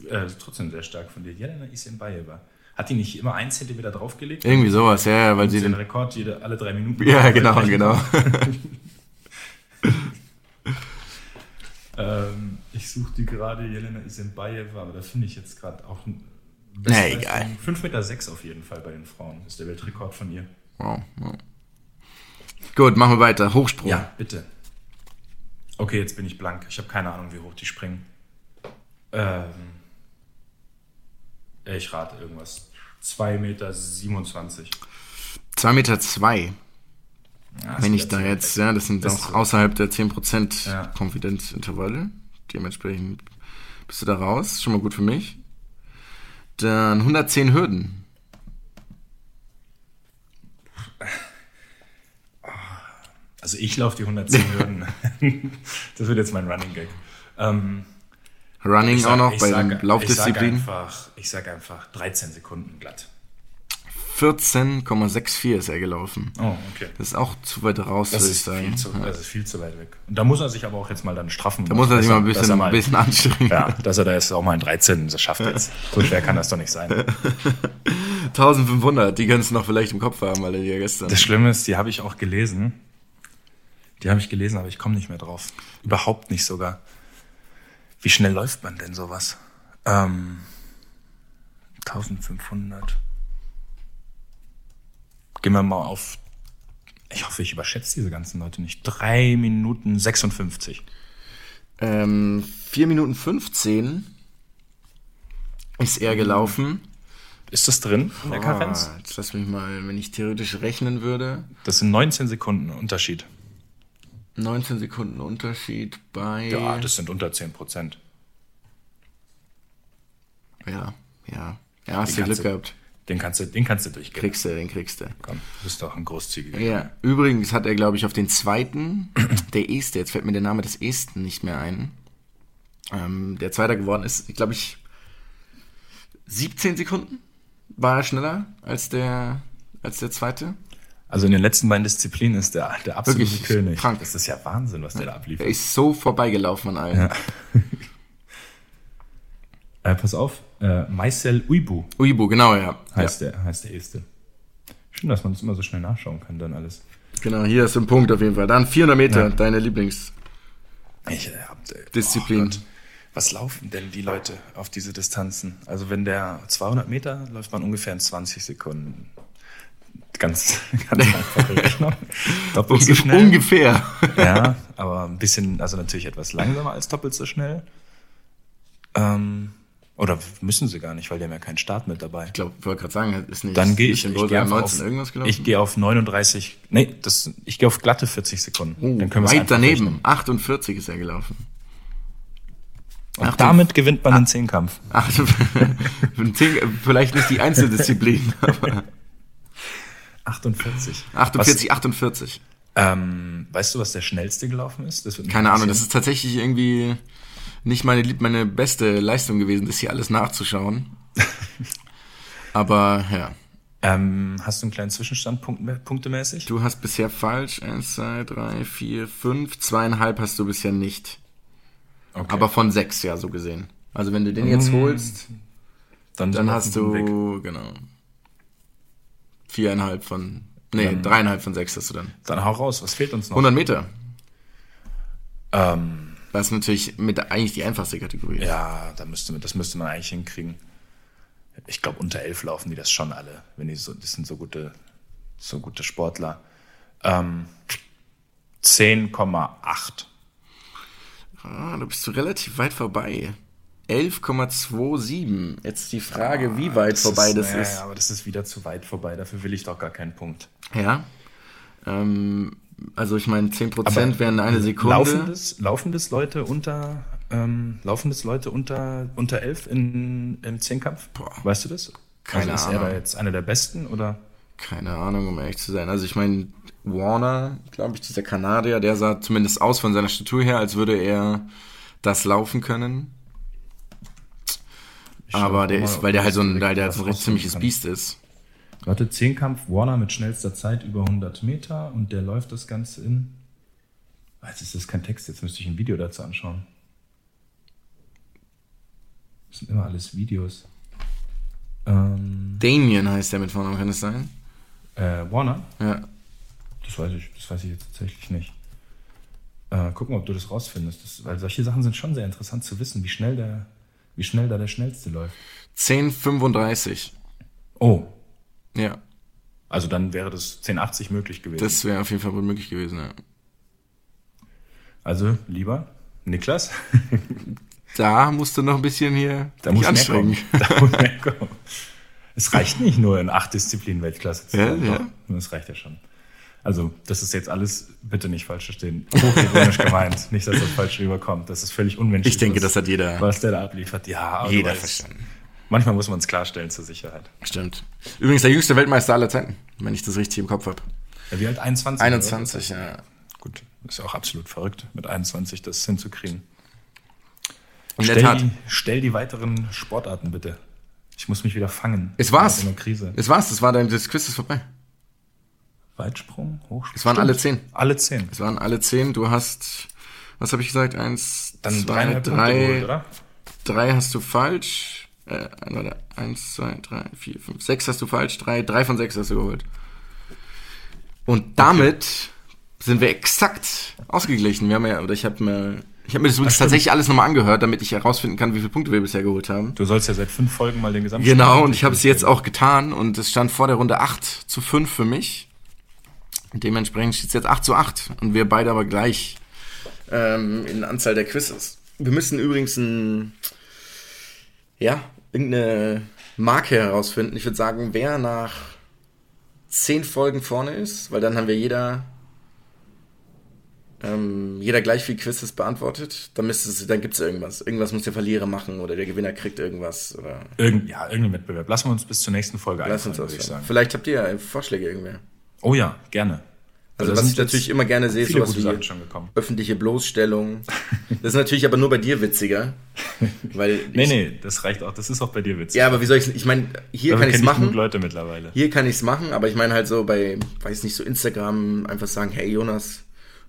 äh, trotzdem sehr stark von dir. Jelena Isenbayewa. Hat die nicht immer einen Zentimeter draufgelegt? irgendwie sowas, ja, ja, weil sie den. Rekord jede, alle drei Minuten. Ja, genau, brechen. genau. Ähm, ich suche die gerade, Jelena Isenbayewa, aber da finde ich jetzt gerade auch. Na, egal. 5,6 Meter sechs auf jeden Fall bei den Frauen. Ist der Weltrekord von ihr. Wow, wow. Gut, machen wir weiter. Hochsprung. Ja, bitte. Okay, jetzt bin ich blank. Ich habe keine Ahnung, wie hoch die springen. Ähm, ich rate irgendwas. 2,27 Meter. 2 Meter zwei. Ja, Wenn ich da jetzt, ja, das sind Das auch außerhalb der 10% Ja. Konfidenzintervalle. Dementsprechend bist du da raus. Schon mal gut für mich. Dann 110 Hürden. Also ich laufe die 110 Hürden. das wird jetzt mein Running Gag. Ähm, Running sag- auch noch bei sag- den Ich sage Laufdisziplinen. einfach, ich sag einfach 13 Sekunden glatt. 14,64 ist er gelaufen. Oh, okay. Das ist auch zu weit raus, Das würde ich sagen. zu, Ja. das ist viel zu weit weg. Und da muss er sich aber auch jetzt mal dann straffen. Da muss er sich mal ein bisschen, er ein bisschen anstrengen. Ja, dass er da jetzt auch mal in 13 das schafft jetzt. So schwer kann das doch nicht sein. 1500, die kannst du noch vielleicht im Kopf haben, weil er die ja gestern. Das Schlimme ist, die habe ich auch gelesen. Die habe ich gelesen, aber ich komme nicht mehr drauf. Überhaupt nicht sogar. Wie schnell läuft man denn sowas? Ähm, 1500. Gehen wir mal auf. Ich hoffe, ich überschätze diese ganzen Leute nicht. 3 Minuten 56. Ähm, 4 Minuten 15 ist er gelaufen. Ist das drin in der Karenz? Ah, jetzt lass mich mal, wenn ich theoretisch rechnen würde. Das sind 19 Sekunden Unterschied. 19 Sekunden Unterschied bei. Ja, das sind unter 10 Prozent. Ja, ja. Ja, hast du Glück gehabt. Den kannst du, den kannst du durchgehen. Kriegst du, den kriegst du. Komm, du bist doch ein großzügiger. Ja, übrigens hat er, glaube ich, auf den zweiten, der Este, jetzt fällt mir der Name des Esten nicht mehr ein, ähm, der Zweiter geworden ist, glaube ich, 17 Sekunden war er schneller als der, als der Zweite. Also in den letzten beiden Disziplinen ist der, der absolute Wirklich König. krank. Das ist ja Wahnsinn, was der da Er abliefert. ist so vorbeigelaufen an allen. Ja. Äh, pass auf, äh, Maisel Uibu Uibu, genau, ja. heißt, der, heißt der Erste. Schön, dass man das immer so schnell nachschauen kann, dann alles. ja. Genau, hier ist ein Punkt auf jeden Fall. Dann 400 Meter, Ja. deine Lieblings. Ich, äh, hab, äh, Disziplin. oh was laufen denn die Leute auf diese Distanzen? Also wenn der 200 Meter läuft man ungefähr in 20 Sekunden. Ganz, ganz einfache Rechnung. Doppelt so schnell. Ungefähr. Ja, aber ein bisschen, also natürlich etwas langsamer als doppelt so schnell. Ähm, oder müssen sie gar nicht, weil die haben ja keinen Start mit dabei. Ich glaube, ich wollte gerade sagen, ist nicht. Dann gehe ich, ich Bolt gehe an einfach 19 auf, irgendwas gelaufen? ich gehe auf 39, nee, das, ich gehe auf glatte 40 Sekunden. Oh, Dann können weit daneben. rechnen. 48 ist er gelaufen. Und damit gewinnt man den Zehnkampf. Ach, vielleicht nicht die Einzeldisziplin, aber 48. 48, 48. Was, ähm, weißt du, was der schnellste gelaufen ist? Das wird mich Keine Ahnung, das ist tatsächlich irgendwie nicht meine, lieb- meine beste Leistung gewesen, das hier alles nachzuschauen. Aber ja, Ähm, hast du einen kleinen Zwischenstand punkt, punktemäßig? du hast bisher falsch. Eins, zwei, drei, vier, fünf. Zweieinhalb hast du bisher nicht. Okay. Aber von sechs, ja, so gesehen. Also wenn du den jetzt holst, dann, dann hast dem Weg. du, genau, viereinhalb von, nee, Dann- dreieinhalb von sechs hast du dann. Dann hau raus, was fehlt uns noch? 100 Meter. Ähm, Das ist natürlich mit eigentlich die einfachste Kategorie. ja, da müsste, man- das müsste man eigentlich hinkriegen. Ich glaube, unter elf laufen die das schon alle, wenn die so, das sind so gute, so gute Sportler. Ähm, 10,8. Ah, da bist du relativ weit vorbei. 11,27. Jetzt die Frage, wie weit vorbei das ja, ist. Ja, aber das ist wieder zu weit vorbei. Dafür will ich doch gar keinen Punkt. Ja. Ähm, also ich meine, 10% Aber wären eine Sekunde. Laufen das, laufen das Leute unter, ähm, laufen das Leute unter, unter 11 in, im Zehnkampf? Boah. Weißt du das? Keine also ist er Ahnung. da jetzt einer der Besten oder? Keine Ahnung, um ehrlich zu sein. Also ich meine, Warner, glaube ich, dieser Kanadier, der sah zumindest aus von seiner Statur her, als würde er das laufen können. schau Aber der ist, weil der ich halt so ein, weil der was so ein ziemliches kann. Biest ist. Warte, Zehnkampf Warner mit schnellster Zeit über 100 Meter und der läuft das Ganze in. Jetzt ist das kein Text, jetzt müsste ich ein Video dazu anschauen. Das sind immer alles Videos. Ähm, Damien heißt der mit Vornamen, kann es sein? äh, Warner? Ja. Das weiß ich, das weiß ich jetzt tatsächlich nicht. Äh, guck mal, ob du das rausfindest. Das, weil solche Sachen sind schon sehr interessant zu wissen, wie schnell der, wie schnell da der schnellste läuft. 10,35. Oh, Ja. also dann wäre das 1080 möglich gewesen. Das wäre auf jeden Fall wohl möglich gewesen, ja. also lieber Niklas, Da musst du noch ein bisschen hier da muss anstrengen. Da muss mehr kommen. Es reicht nicht nur in acht Disziplinen Weltklasse zu Ja, sein. ja. Doch, Das reicht ja schon. Also, das ist jetzt alles, bitte nicht falsch verstehen, hochironisch gemeint. Nicht, dass das falsch rüberkommt. Das ist völlig unmenschlich. Ich denke, was- das hat jeder, was der da abliefert. Ja, aber jeder verstanden. Manchmal muss man es klarstellen zur Sicherheit. Stimmt. Übrigens der jüngste Weltmeister aller Zeiten, wenn ich das richtig im Kopf habe. Ja, wie alt? 21? 21, ja. Gut, ist ja auch absolut verrückt, mit 21 das hinzukriegen. In der stell, Tat. Die, stell die weiteren Sportarten bitte. Ich muss mich wieder fangen. Es war's. In der Krise. Es war's, das war dein, das Quiz ist vorbei. Weitsprung, Hochsprung. Es waren alle zehn. Alle zehn. Es waren alle zehn. Du hast, was habe ich gesagt? Eins, Dann zwei, Punkte drei. oder? Drei hast du falsch. Äh, warte, eins, zwei, drei, vier, fünf, sechs hast du falsch. Drei, drei von sechs hast du geholt. Und damit sind wir exakt ausgeglichen. Wir haben ja, oder ich habe mir, ich habe mir das übrigens tatsächlich alles nochmal angehört, damit ich herausfinden kann, wie viele Punkte wir bisher geholt haben. Du sollst ja seit fünf Folgen mal den Gesamtstand. Genau, und ich habe es jetzt auch getan und es stand vor der Runde 8 zu 5 für mich. Und dementsprechend steht es jetzt 8 zu 8 und wir beide aber gleich ähm, in Anzahl der Quizzes. Wir müssen übrigens ein, ja, irgendeine Marke herausfinden. Ich würde sagen, wer nach 10 Folgen vorne ist, weil dann haben wir jeder ähm, jeder gleich viel Quizzes beantwortet, dann, dann gibt es irgendwas. Irgendwas muss der Verlierer machen oder der Gewinner kriegt irgendwas. Oder Irgend, ja, irgendein Wettbewerb. Lassen wir uns bis zur nächsten Folge Lass einfallen, würde ich sagen. Vielleicht habt ihr ja Vorschläge irgendwer. Oh ja, gerne. Also da was ich natürlich immer gerne sehe, ist sowas wie Sachen schon gekommen. öffentliche Bloßstellung. Das ist natürlich aber nur bei dir witziger. Weil Nee, nee, das reicht auch. Das ist auch bei dir witzig. Ja, aber wie soll ich Ich meine, hier Dafür kann ich es machen. Leute mittlerweile. Hier kann ich es machen, aber ich meine halt so bei, weiß nicht, so Instagram einfach sagen, hey Jonas,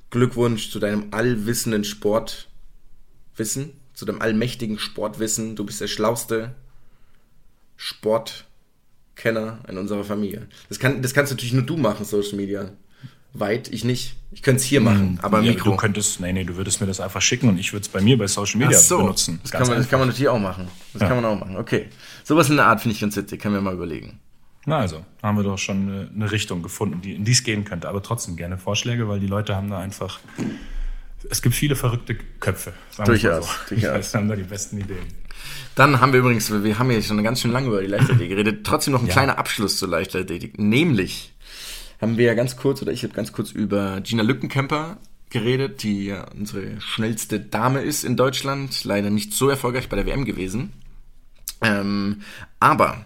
Glückwunsch zu deinem allwissenden Sportwissen, zu deinem allmächtigen Sportwissen. Du bist der schlauste Sportkenner in unserer Familie. Das, kann, das kannst natürlich nur du machen, Social Media. Weit, ich nicht. Ich könnte es hier machen, aber Hm, ja, Mikro. Du könntest, nee, nee, du würdest mir das einfach schicken und ich würde es bei mir bei Social Media so, benutzen. Das kann, man, das kann man natürlich auch machen. Das Ja. kann man auch machen. Okay. Sowas in der Art finde ich ganz witzig. Können wir mal überlegen. Na also, haben wir doch schon eine, Richtung gefunden, die, in die es gehen könnte. Aber trotzdem gerne Vorschläge, weil die Leute haben da einfach. Es gibt viele verrückte Köpfe. sagen wir's mal Durchaus, So. durchaus. Haben da die besten Ideen. Dann haben wir übrigens, wir haben ja schon ganz schön lange über die Leichtathletik geredet, trotzdem noch ein Ja. kleiner Abschluss zur Leichtathletik. Nämlich haben wir ja ganz kurz, oder ich habe ganz kurz über Gina Lückenkämper geredet, die ja unsere schnellste Dame ist in Deutschland, leider nicht so erfolgreich bei der WM gewesen. Ähm, aber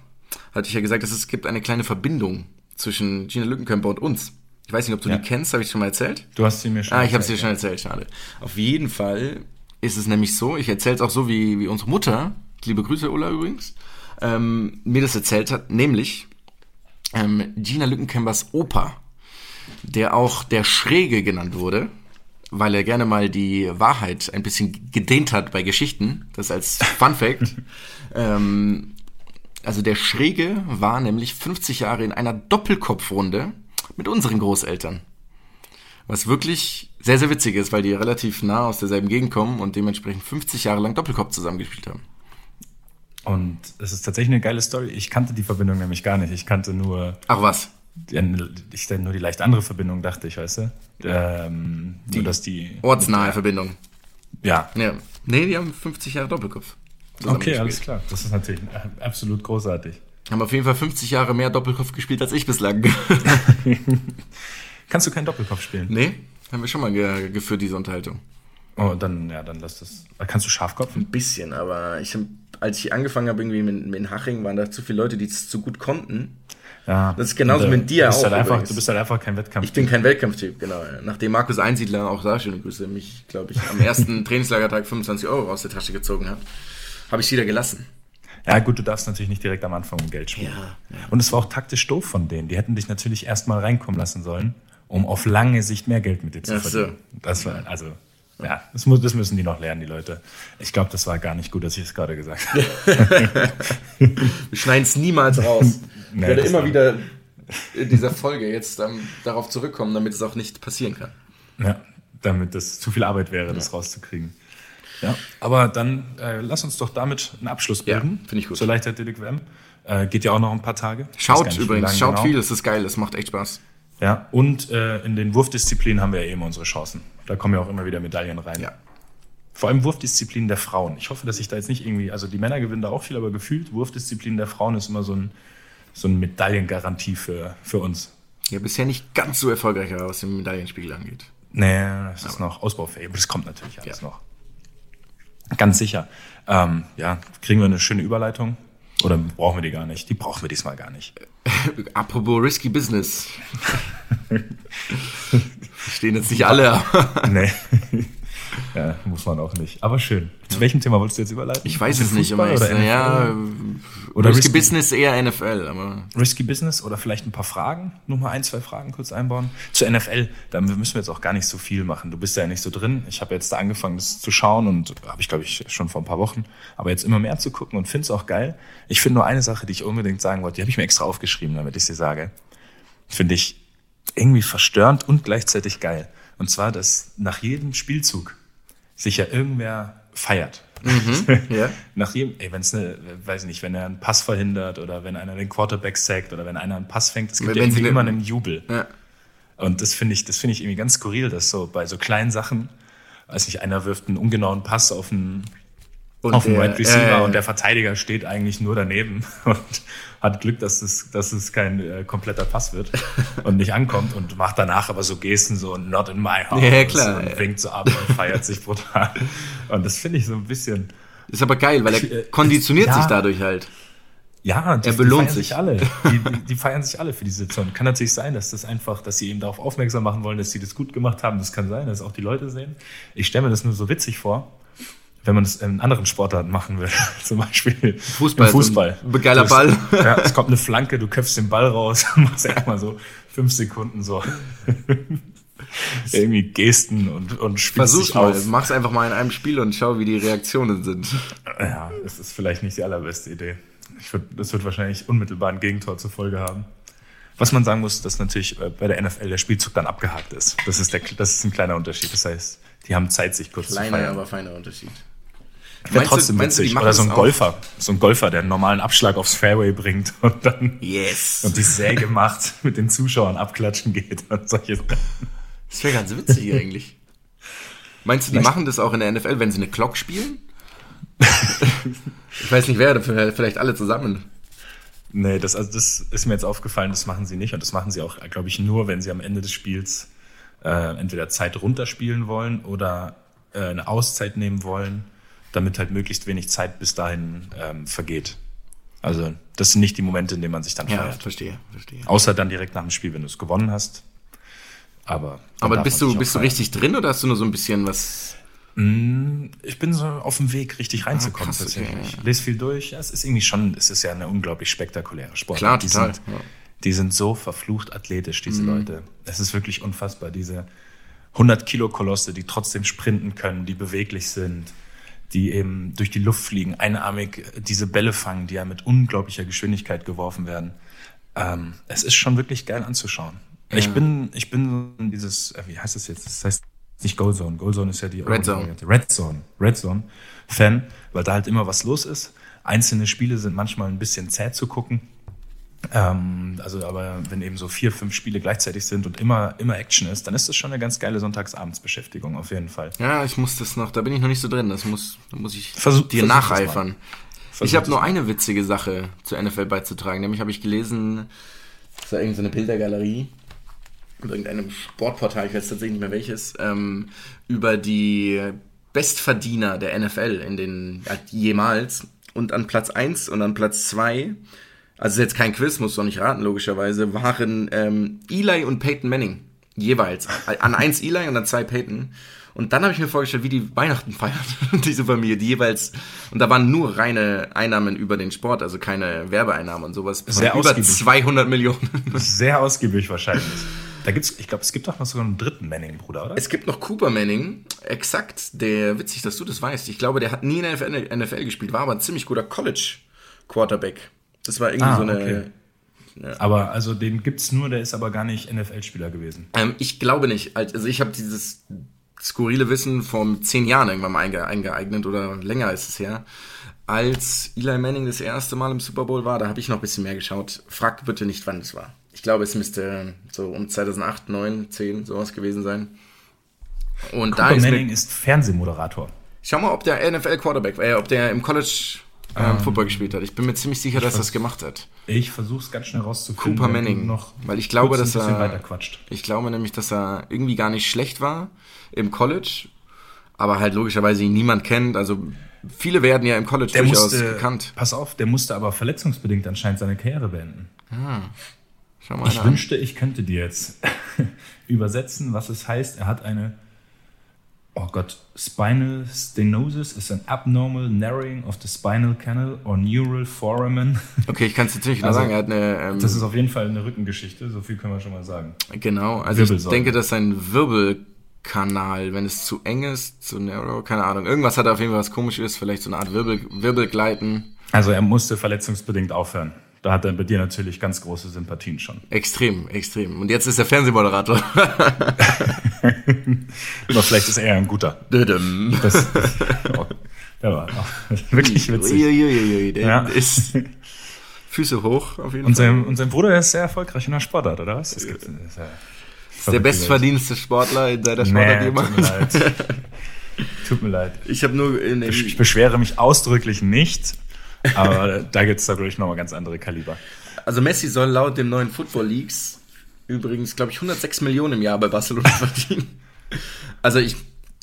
hatte ich ja gesagt, dass es gibt eine kleine Verbindung zwischen Gina Lückenkämper und uns. Ich weiß nicht, ob du Ja. die kennst, habe ich schon mal erzählt? Du hast sie mir schon Ah, ich habe es dir erzählt, schon erzählt, schade. Auf jeden Fall ist es nämlich so, ich erzähle es auch so, wie, wie unsere Mutter, liebe Grüße Ulla übrigens, ähm, mir das erzählt hat, nämlich ähm, Gina Lückenkämpers Opa, der auch der Schräge genannt wurde, weil er gerne mal die Wahrheit ein bisschen gedehnt hat bei Geschichten, das als Fun Fact. ähm, also der Schräge war nämlich 50 Jahre in einer Doppelkopfrunde mit unseren Großeltern. Was wirklich sehr, sehr witzig ist, weil die relativ nah aus derselben Gegend kommen und dementsprechend 50 Jahre lang Doppelkopf zusammengespielt haben. Und es ist tatsächlich eine geile Story. Ich kannte die Verbindung nämlich gar nicht. Ich kannte nur, Ach was? ich nur die leicht andere Verbindung, dachte ich, weißt du? Ähm, nur, dass die. Ortsnahe Verbindung. Ja. Ja. Nee, die haben 50 Jahre Doppelkopf. Okay, alles klar. Das ist natürlich äh, absolut großartig. Haben auf jeden Fall 50 Jahre mehr Doppelkopf gespielt als ich bislang. Kannst du keinen Doppelkopf spielen? nee, haben wir schon mal ge geführt, diese Unterhaltung. Oh, dann, ja, dann lass das. Kannst du Schafkopf? Ein bisschen, aber ich hab, als ich angefangen habe, irgendwie mit, mit Haching, waren da zu viele Leute, die es zu gut konnten. Ja. Das ist genauso äh, mit dir du bist auch Halt einfach, du bist halt einfach kein Wettkampf. Ich bin kein Wettkampftyp, genau. Nachdem Markus Einsiedler, auch da schöne Grüße, mich, glaube ich, am ersten Trainingslagertag 25 Euro aus der Tasche gezogen hat, habe ich es wieder gelassen. Ja, gut, du darfst natürlich nicht direkt am Anfang um Geld spielen. Ja. Und es war auch taktisch doof von denen. Die hätten dich natürlich erstmal reinkommen lassen sollen, um auf lange Sicht mehr Geld mit dir zu Ach so. verdienen. Das war, also, ja, das, muss, das müssen die noch lernen, die Leute. Ich glaube, das war gar nicht gut, dass ich es gerade gesagt habe. Wir schneiden es niemals raus. Ich werde immer wieder in dieser Folge jetzt ähm, darauf zurückkommen, damit es auch nicht passieren kann. Ja, damit das zu viel Arbeit wäre, das rauszukriegen. Ja, aber dann äh, lass uns doch damit einen Abschluss Ja, bilden. finde ich gut. Zur Leichtathletik-WM. Äh, geht ja auch noch ein paar Tage. Schaut übrigens, schaut genau. viel, es ist geil, es macht echt Spaß. Ja, und äh, in den Wurfdisziplinen haben wir ja eben unsere Chancen. Da kommen ja auch immer wieder Medaillen rein. Ja. Vor allem Wurfdisziplinen der Frauen. Ich hoffe, dass ich da jetzt nicht irgendwie, also die Männer gewinnen da auch viel, aber gefühlt Wurfdisziplinen der Frauen ist immer so ein, so ein Medaillengarantie für, für uns. Ja, bisher nicht ganz so erfolgreich, was den Medaillenspiegel angeht. Nee, das ist noch ausbaufähig, aber das kommt natürlich alles Ja. noch. Ganz sicher. Ähm, ja, kriegen wir eine schöne Überleitung? Oder brauchen wir die gar nicht? Die brauchen wir diesmal gar nicht. Apropos Risky Business. Stehen jetzt nicht alle, Nee. ja, muss man auch nicht. Aber schön. Zu welchem Thema wolltest du jetzt überleiten? ich weiß es nicht. Fußball Aber ich, oder ja, Oder Risky Risky- Business eher NFL, aber Risky Business oder vielleicht ein paar Fragen, nur mal ein, zwei Fragen kurz einbauen. Zur NFL, da müssen wir jetzt auch gar nicht so viel machen. Du bist ja nicht so drin. Ich habe jetzt da angefangen, das zu schauen und habe ich, glaube ich, schon vor ein paar Wochen, aber jetzt immer mehr zu gucken und finde es auch geil. Ich finde nur eine Sache, die ich unbedingt sagen wollte, die habe ich mir extra aufgeschrieben, damit ich sie sage. Finde ich irgendwie verstörend und gleichzeitig geil. Und zwar, dass nach jedem Spielzug sich ja irgendwer feiert. ja. Nach jedem, ey, wenn es eine, weiß ich nicht, wenn er einen Pass verhindert oder wenn einer den Quarterback sackt oder wenn einer einen Pass fängt, es gibt ja irgendwie ne- immer einen Jubel. ja. Und das finde ich, das finde ich irgendwie ganz skurril, dass so bei so kleinen Sachen, weiß nicht, einer wirft einen ungenauen Pass auf einen, Und auf dem der- Wide Receiver äh, und der Verteidiger steht eigentlich nur daneben und hat Glück, dass es, dass es kein äh, kompletter Pass wird und nicht ankommt und macht danach aber so Gesten so not in my house Ja, klar, und ja. winkt so ab und feiert sich brutal. Und das finde ich so ein bisschen, Ist aber geil, weil Äh, er konditioniert ja. sich dadurch halt. ja, die, Er belohnt die feiern sich. sich alle. Die, die, die feiern sich alle für die Situation. Kann natürlich sein, dass das einfach, dass sie eben darauf aufmerksam machen wollen, dass sie das gut gemacht haben. Das kann sein, dass auch die Leute sehen. Ich stelle mir das nur so witzig vor, wenn man das in anderen Sportarten machen will. Zum Beispiel Fußball, Im Fußball. ein geiler Ball. Ja, es kommt eine Flanke, du köpfst den Ball raus, machst erstmal so fünf Sekunden so irgendwie Gesten und, und spielst Versuch's dich mal, auf. mach's einfach mal in einem Spiel und schau, wie die Reaktionen sind. Ja, das ist vielleicht nicht die allerbeste Idee. Ich würd, das wird wahrscheinlich unmittelbar ein Gegentor zur Folge haben. Was man sagen muss, dass natürlich äh, bei der NFL der Spielzug dann abgehakt ist. Das ist, der, das ist ein kleiner Unterschied. Das heißt, die haben Zeit, sich kurz zu Kleiner, feiern. aber feiner Unterschied. Wäre Meinst du- trotzdem du, witzig. machen Oder so ein das auch? Golfer. So ein Golfer, der einen normalen Abschlag aufs Fairway bringt und dann Yes. und die Säge macht, mit den Zuschauern abklatschen geht und solche Sachen. Das wäre ganz witzig eigentlich. Meinst du, die Vielleicht- machen das auch in der NFL, wenn sie eine Clock spielen? ich weiß nicht, wer, dafür, vielleicht alle zusammen. Nee, das, also das ist mir jetzt aufgefallen, das machen sie nicht. Und das machen sie auch, glaube ich, nur, wenn sie am Ende des Spiels äh, entweder Zeit runterspielen wollen oder äh, eine Auszeit nehmen wollen, damit halt möglichst wenig Zeit bis dahin ähm, vergeht. Also das sind nicht die Momente, in denen man sich dann Ja, feiert. verstehe, verstehe. Außer dann direkt nach dem Spiel, wenn du es gewonnen hast. Aber, Aber bist du, bist du richtig drin oder hast du nur so ein bisschen was? Ich bin so auf dem Weg, richtig reinzukommen Ah, krass, okay, tatsächlich. ja. Lese viel durch. Ja, es ist irgendwie schon, es ist ja eine unglaublich spektakuläre Sportart. Klar, die total, Sind, ja. Die sind so verflucht athletisch, diese Mhm. Leute. Es ist wirklich unfassbar. Diese 100 Kilo Kolosse, die trotzdem sprinten können, die beweglich sind, die eben durch die Luft fliegen, einarmig diese Bälle fangen, die ja mit unglaublicher Geschwindigkeit geworfen werden. Ähm, es ist schon wirklich geil anzuschauen. Ich bin, ich bin so in dieses, äh, wie heißt das jetzt? Das heißt nicht Goalzone. Goalzone ist ja die Red Zone. Red Zone. Red Zone Fan, weil da halt immer was los ist. Einzelne Spiele sind manchmal ein bisschen zäh zu gucken. Ähm, also, aber wenn eben so vier, fünf Spiele gleichzeitig sind und immer, immer Action ist, dann ist das schon eine ganz geile Sonntagsabendsbeschäftigung auf jeden Fall. Ja, ich muss das noch, da bin ich noch nicht so drin. Das muss, da muss ich Versuch- dir versuch nacheifern. Ich habe nur eine witzige Sache zur NFL beizutragen. Nämlich habe ich gelesen, das war irgendeine Bildergalerie auf irgendeinem Sportportal, ich weiß tatsächlich nicht mehr welches, ähm, über die Bestverdiener der NFL in den jemals. Und an Platz 1 und an Platz 2, also ist jetzt kein Quiz, musst du auch nicht raten, logischerweise, waren ähm, Eli und Peyton Manning. Jeweils. An 1 Eli und an 2 Peyton. Und dann habe ich mir vorgestellt, wie die Weihnachten feiern, diese Familie, die jeweils, und da waren nur reine Einnahmen über den Sport, also keine Werbeeinnahmen und sowas. Sehr über ausgiebig. 200 Millionen. Sehr ausgiebig wahrscheinlich. Da gibt's, ich glaube, es gibt doch noch sogar einen dritten Manning-Bruder, oder? Es gibt noch Cooper Manning, exakt, der, witzig, dass du das weißt. Ich glaube, der hat nie in der NFL, NFL gespielt, war aber ein ziemlich guter College-Quarterback. Das war irgendwie Ah, so eine. okay. Aber also den gibt's nur, der ist aber gar nicht NFL-Spieler gewesen. Ähm, ich glaube nicht. Also ich habe dieses skurrile Wissen vor zehn Jahren irgendwann mal einge eingeeignet oder länger ist es her. Als Eli Manning das erste Mal im Super Bowl war, da habe ich noch ein bisschen mehr geschaut. Frag bitte nicht, wann es war. Ich glaube, es müsste so um 2008, 9, 10 sowas gewesen sein. Und da Cooper ist Manning ist Fernsehmoderator. Schau mal, ob der NFL Quarterback, äh, ob der im College ähm, Football gespielt hat. Ich bin mir ziemlich sicher, dass er das gemacht hat. Ich versuche es ganz schnell rauszufinden. Cooper Manning. Noch Weil ich glaube, dass er-. Ich glaube nämlich, dass er irgendwie gar nicht schlecht war im College, aber halt logischerweise ihn niemand kennt. Also viele werden ja im College Der durchaus musste, bekannt. pass auf, der musste aber verletzungsbedingt anscheinend seine Karriere beenden. Schau mal Ich an. wünschte, ich könnte dir jetzt übersetzen, was es heißt. Er hat eine, oh Gott, Spinal Stenosis is an abnormal narrowing of the spinal canal or neural foramen. Okay, ich kann es natürlich nur Also, sagen. Er hat eine, ähm, Das ist auf jeden Fall eine Rückengeschichte, so viel können wir schon mal sagen. genau, also ich denke, dass sein Wirbelkanal, wenn es zu eng ist, zu narrow, keine Ahnung, irgendwas hat er auf jeden Fall was komisches, vielleicht so eine Art Wirbel, Wirbelgleiten. Also er musste verletzungsbedingt aufhören. Da hat er bei dir natürlich ganz große Sympathien schon. Extrem, extrem. Und jetzt ist er Fernsehmoderator. Aber vielleicht ist er ein guter. Das, oh, der war auch wirklich witzig. Uiuiui, der Ja. ist Füße hoch auf jeden Und Fall. sein, und sein Bruder ist sehr erfolgreich in der Sportart, oder was? Das gibt, das ist ja der bestverdienste Sportler in seiner Nee, Sportart tut jemals. mir leid. Tut mir leid. Ich habe nur in Ich, ich beschwere mich ausdrücklich nicht, aber da gibt es da, glaube ich, nochmal ganz andere Kaliber. Also Messi soll laut dem neuen Football Leagues übrigens, glaube ich, 106 Millionen im Jahr bei Barcelona verdienen. Also ich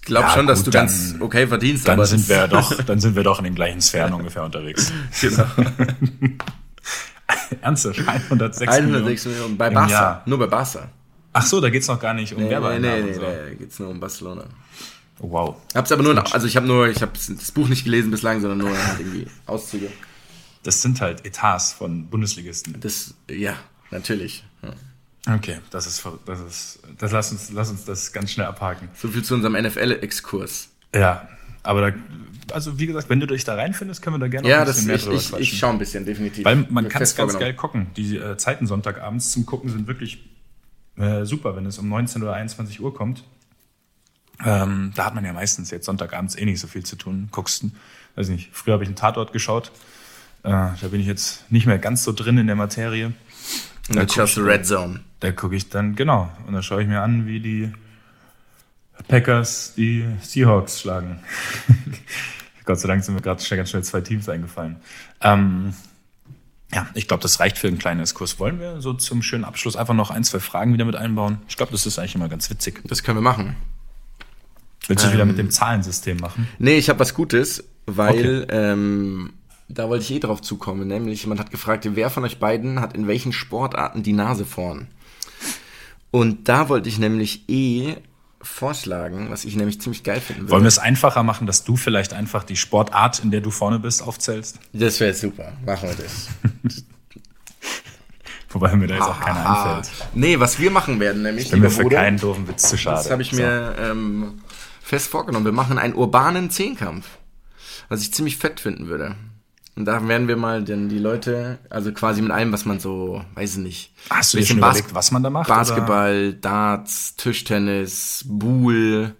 glaube Ja, schon, dass gut, du dann- ganz okay verdienst, Dann sind wir doch, dann sind wir doch in den gleichen Sphären ungefähr unterwegs. genau. Ernsthaft? 106 106 Millionen bei im Barca, Jahr. nur bei Barca. Ach so, da geht es noch gar nicht um Nee, nee, Werbeeinnahmen nee, und so. nee, da geht's nur um Barcelona. Oh, Wow. Hab's aber nur, noch, also ich habe nur, ich habe das Buch nicht gelesen bislang, sondern nur halt irgendwie Auszüge. Das sind halt Etats von Bundesligisten. Das, ja, natürlich. Ja. Okay, das ist, das ist, das lass uns, lass uns das ganz schnell abhaken. So viel zu unserem NFL-Exkurs. Ja, aber da, also wie gesagt, wenn du dich da reinfindest, können wir da gerne Ja, noch ein das, bisschen mehr ich, drüber ich, quatschen. ich schaue ein bisschen, definitiv. Weil man kann es ganz geil gucken. Die äh, Zeiten Sonntagabends zum Gucken sind wirklich äh, super, wenn es um 19 oder 21 Uhr kommt. Ähm, da hat man ja meistens jetzt Sonntagabends eh nicht so viel zu tun. Guckst, weiß nicht, früher habe ich einen Tatort geschaut. Äh, da bin ich jetzt nicht mehr ganz so drin in der Materie. Da dann schaust du Red Zone. Da gucke ich dann, genau, und da schaue ich mir an, wie die Packers die Seahawks schlagen. Gott sei Dank sind mir gerade ganz schnell zwei Teams eingefallen. Ähm, ja, ich glaube, das reicht für einen kleinen Exkurs. Wollen wir so zum schönen Abschluss einfach noch ein, zwei Fragen wieder mit einbauen? Ich glaube, das ist eigentlich immer ganz witzig. Das können wir machen. Willst du wieder mit dem Zahlensystem machen? Nee, ich habe was Gutes, weil ähm, da wollte ich eh drauf zukommen. Nämlich, jemand hat gefragt, wer von euch beiden hat in welchen Sportarten die Nase vorn? Und da wollte ich nämlich eh vorschlagen, was ich nämlich ziemlich geil finden würde. Wollen wir es einfacher machen, dass du vielleicht einfach die Sportart, in der du vorne bist, aufzählst? Das wäre super. Machen wir das. Wobei mir da jetzt auch keiner einfällt. nee, was wir machen werden, nämlich, Bin mir für Bruder, keinen doofen Witz zu schade. das habe ich So. mir ähm, fest vorgenommen. Wir machen einen urbanen Zehnkampf, was ich ziemlich fett finden würde. Und da werden wir mal denn die Leute, also quasi mit allem, was man so, weiß ich nicht. Hast du dir schon Bas- überlegt, was man da macht? Basketball, Darts, Tischtennis, Buhl,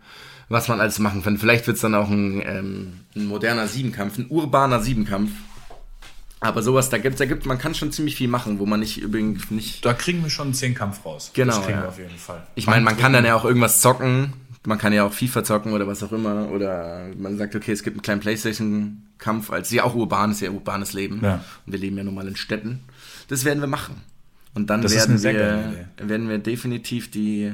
was man alles machen kann. Vielleicht wird es dann auch ein, ähm, ein moderner Siebenkampf, ein urbaner Siebenkampf. Aber sowas, da gibt, da gibt, man kann schon ziemlich viel machen, wo man nicht übrigens nicht. Da kriegen wir schon einen Zehnkampf raus. Genau, Das kriegen ja. wir auf jeden Fall. Ich meine, man kann dann ja auch irgendwas zocken. Man kann ja auch FIFA zocken oder was auch immer. Oder man sagt, okay, es gibt einen kleinen Playstation-Kampf, als ja auch urban ist ja urbanes Leben. Ja. Und wir leben ja nun mal in Städten. Das werden wir machen. Und dann Das werden wir, werden wir definitiv die,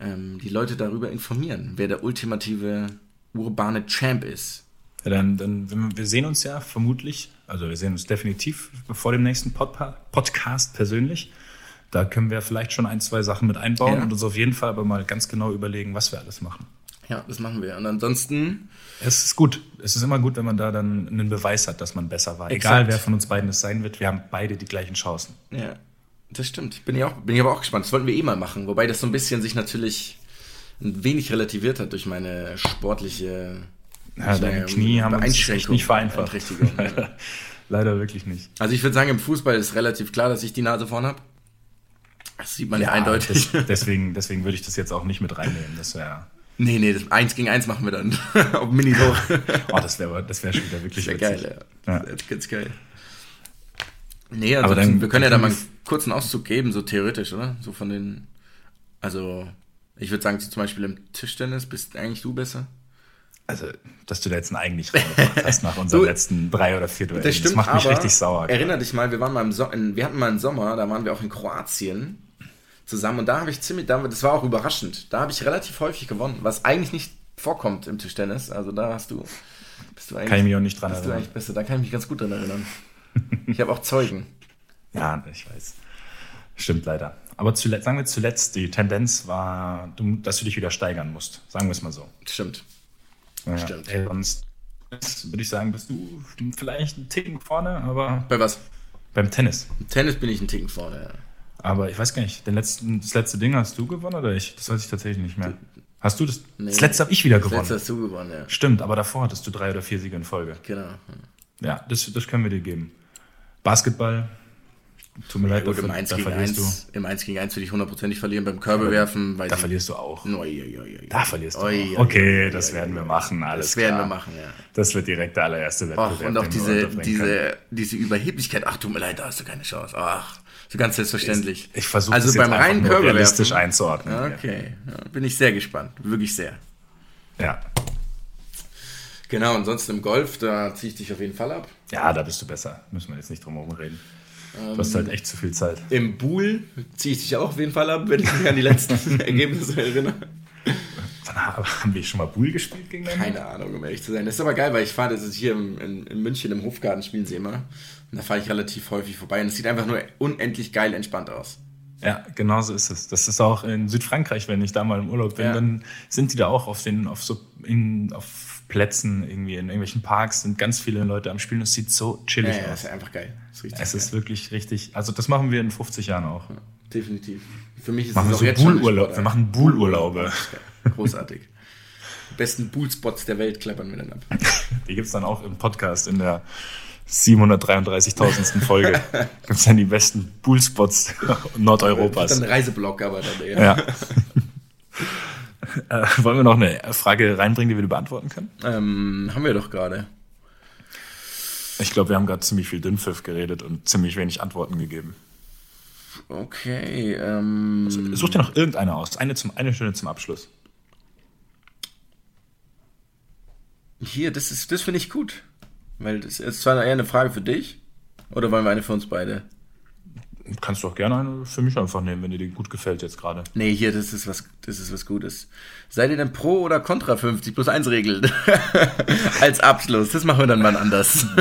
ähm, die Leute darüber informieren, wer der ultimative urbane Champ ist. Ja, dann, dann, wir- sehen uns ja vermutlich, also wir sehen uns definitiv vor dem nächsten Podpa Podcast persönlich. Da können wir vielleicht schon ein, zwei Sachen mit einbauen Ja. und uns auf jeden Fall aber mal ganz genau überlegen, was wir alles machen. Ja, das machen wir. Und ansonsten, Es ist gut. Es ist immer gut, wenn man da dann einen Beweis hat, dass man besser war. Exakt. Egal, wer von uns beiden es sein wird, wir haben beide die gleichen Chancen. ja, das stimmt. Bin ich, auch, bin ich aber auch gespannt. Das wollten wir eh mal machen. Wobei das so ein bisschen sich natürlich ein wenig relativiert hat durch meine sportliche Ja, deine Knie haben uns echt nicht vereinfacht. Ja. Leider wirklich nicht. Also ich würde sagen, im Fußball ist relativ klar, dass ich die Nase vorn habe. Das sieht man ja, eindeutig. Das, deswegen, deswegen würde ich das jetzt auch nicht mit reinnehmen. Das wäre, nee, nee, das eins gegen eins machen wir dann. Auf Mini hoch. oh, das wäre, das wäre schon wieder wirklich Das geil, ja. Das ist ganz geil. Nee, also dann- wir können ja da mal einen kurzen Auszug geben, so theoretisch, oder? So von den, also ich würde sagen, so zum Beispiel im Tischtennis bist eigentlich du besser. Also, dass du da jetzt einen eigentlich reingebracht hast nach unseren Du- letzten drei oder vier Duellen. Das stimmt, macht mich richtig sauer. Erinner dich mal, wir waren mal im so wir hatten mal einen Sommer, da waren wir auch in Kroatien zusammen und da habe ich ziemlich, da, das war auch überraschend. Da habe ich relativ häufig gewonnen, was eigentlich nicht vorkommt im Tischtennis. Also da hast du, bist du eigentlich, Kann ich mich auch nicht dran bist du erinnern. eigentlich besser. Da kann ich mich ganz gut dran erinnern. Ich habe auch Zeugen. Ja, ich weiß. Stimmt leider. Aber zuletzt, sagen wir zuletzt, die Tendenz war, du, dass du dich wieder steigern musst. Sagen wir es mal so. Stimmt. Ja, Stimmt. Ey, sonst würde ich sagen, bist du vielleicht einen Ticken vorne, aber Bei was? beim Tennis. Im Tennis bin ich einen Ticken vorne. Ja. Aber ich weiß gar nicht, den letzten, das letzte Ding hast du gewonnen oder ich? Das weiß ich tatsächlich nicht mehr. Hast du das? Das letzte habe ich wieder Das gewonnen. letzte hast du gewonnen, ja. Stimmt, aber davor hattest du drei oder vier Siege in Folge. Genau. Ja, das, das können wir dir geben. Basketball, tut mir leid, Gut, dafür- im 1 da gegen verlierst 1, im 1 gegen 1 würde ich hundertprozentig verlieren. Beim Körbewerfen, weil du. Da verlierst du auch. Oi, oi, oi, oi. Da verlierst du auch. Okay, das werden wir machen, alles Das werden klar. wir machen, ja. Das wird direkt der allererste Wettbewerb. Ach, und auch diese, diese, diese Überheblichkeit. Ach, tut mir leid, da hast du keine Chance. Ach, so ganz selbstverständlich. Ich versuche also beim reinen Körbewerfen. realistisch einzuordnen. Okay, ja, bin ich sehr gespannt. Wirklich sehr. Ja. Genau, ansonsten im Golf, da ziehe ich dich auf jeden Fall ab. Ja, da bist du besser. Müssen wir jetzt nicht drum herum reden. Du hast halt echt zu viel Zeit. Im Buhl ziehe ich dich auch auf jeden Fall ab, wenn ich mich an die letzten Ergebnisse erinnere. Haben wir schon mal Bull gespielt gegeneinander? Keine Ahnung, um ehrlich zu sein. Das ist aber geil, weil ich fahre, das ist hier im, in, in München im Hofgarten spielen sie immer. Und da fahre ich relativ häufig vorbei. Und es sieht einfach nur unendlich geil entspannt aus. Ja, genau so ist es. Das ist auch in Südfrankreich, wenn ich da mal im Urlaub bin, Ja. dann sind die da auch auf den, auf so, in, auf Plätzen irgendwie, in irgendwelchen Parks sind ganz viele Leute am Spielen. Es sieht so Ja, chillig ja, aus. ist einfach geil. Ist Es geil. ist wirklich richtig, also das machen wir in 50 Jahren auch. Definitiv. Für mich ist Machen wir es auch so jetzt. Sportart. Wir machen Bullurlaube. Geil. Großartig. Die besten Bullspots der Welt klappern wir dann ab. Die gibt's dann auch im Podcast in der 733.000. Folge. Gibt's dann die besten Bullspots Nordeuropas. Dann ein Reiseblock, aber dann eher. Ja. äh, wollen wir noch eine Frage reinbringen, die wir beantworten können? Ähm, haben wir doch gerade. Ich glaube, wir haben gerade ziemlich viel Dünnpfiff geredet und ziemlich wenig Antworten gegeben. Okay. Ähm, Such dir noch irgendeine aus. Eine, zum, eine schöne zum Abschluss. Hier, das ist, das finde ich gut. Weil das ist zwar eher eine Frage für dich. Oder wollen wir eine für uns beide? Kannst du auch gerne eine für mich einfach nehmen, wenn dir die gut gefällt jetzt gerade. Nee, hier, das ist was, das ist was Gutes. Seid ihr denn pro oder contra 50 plus 1 Regeln? Als Abschluss. Das machen wir dann mal anders.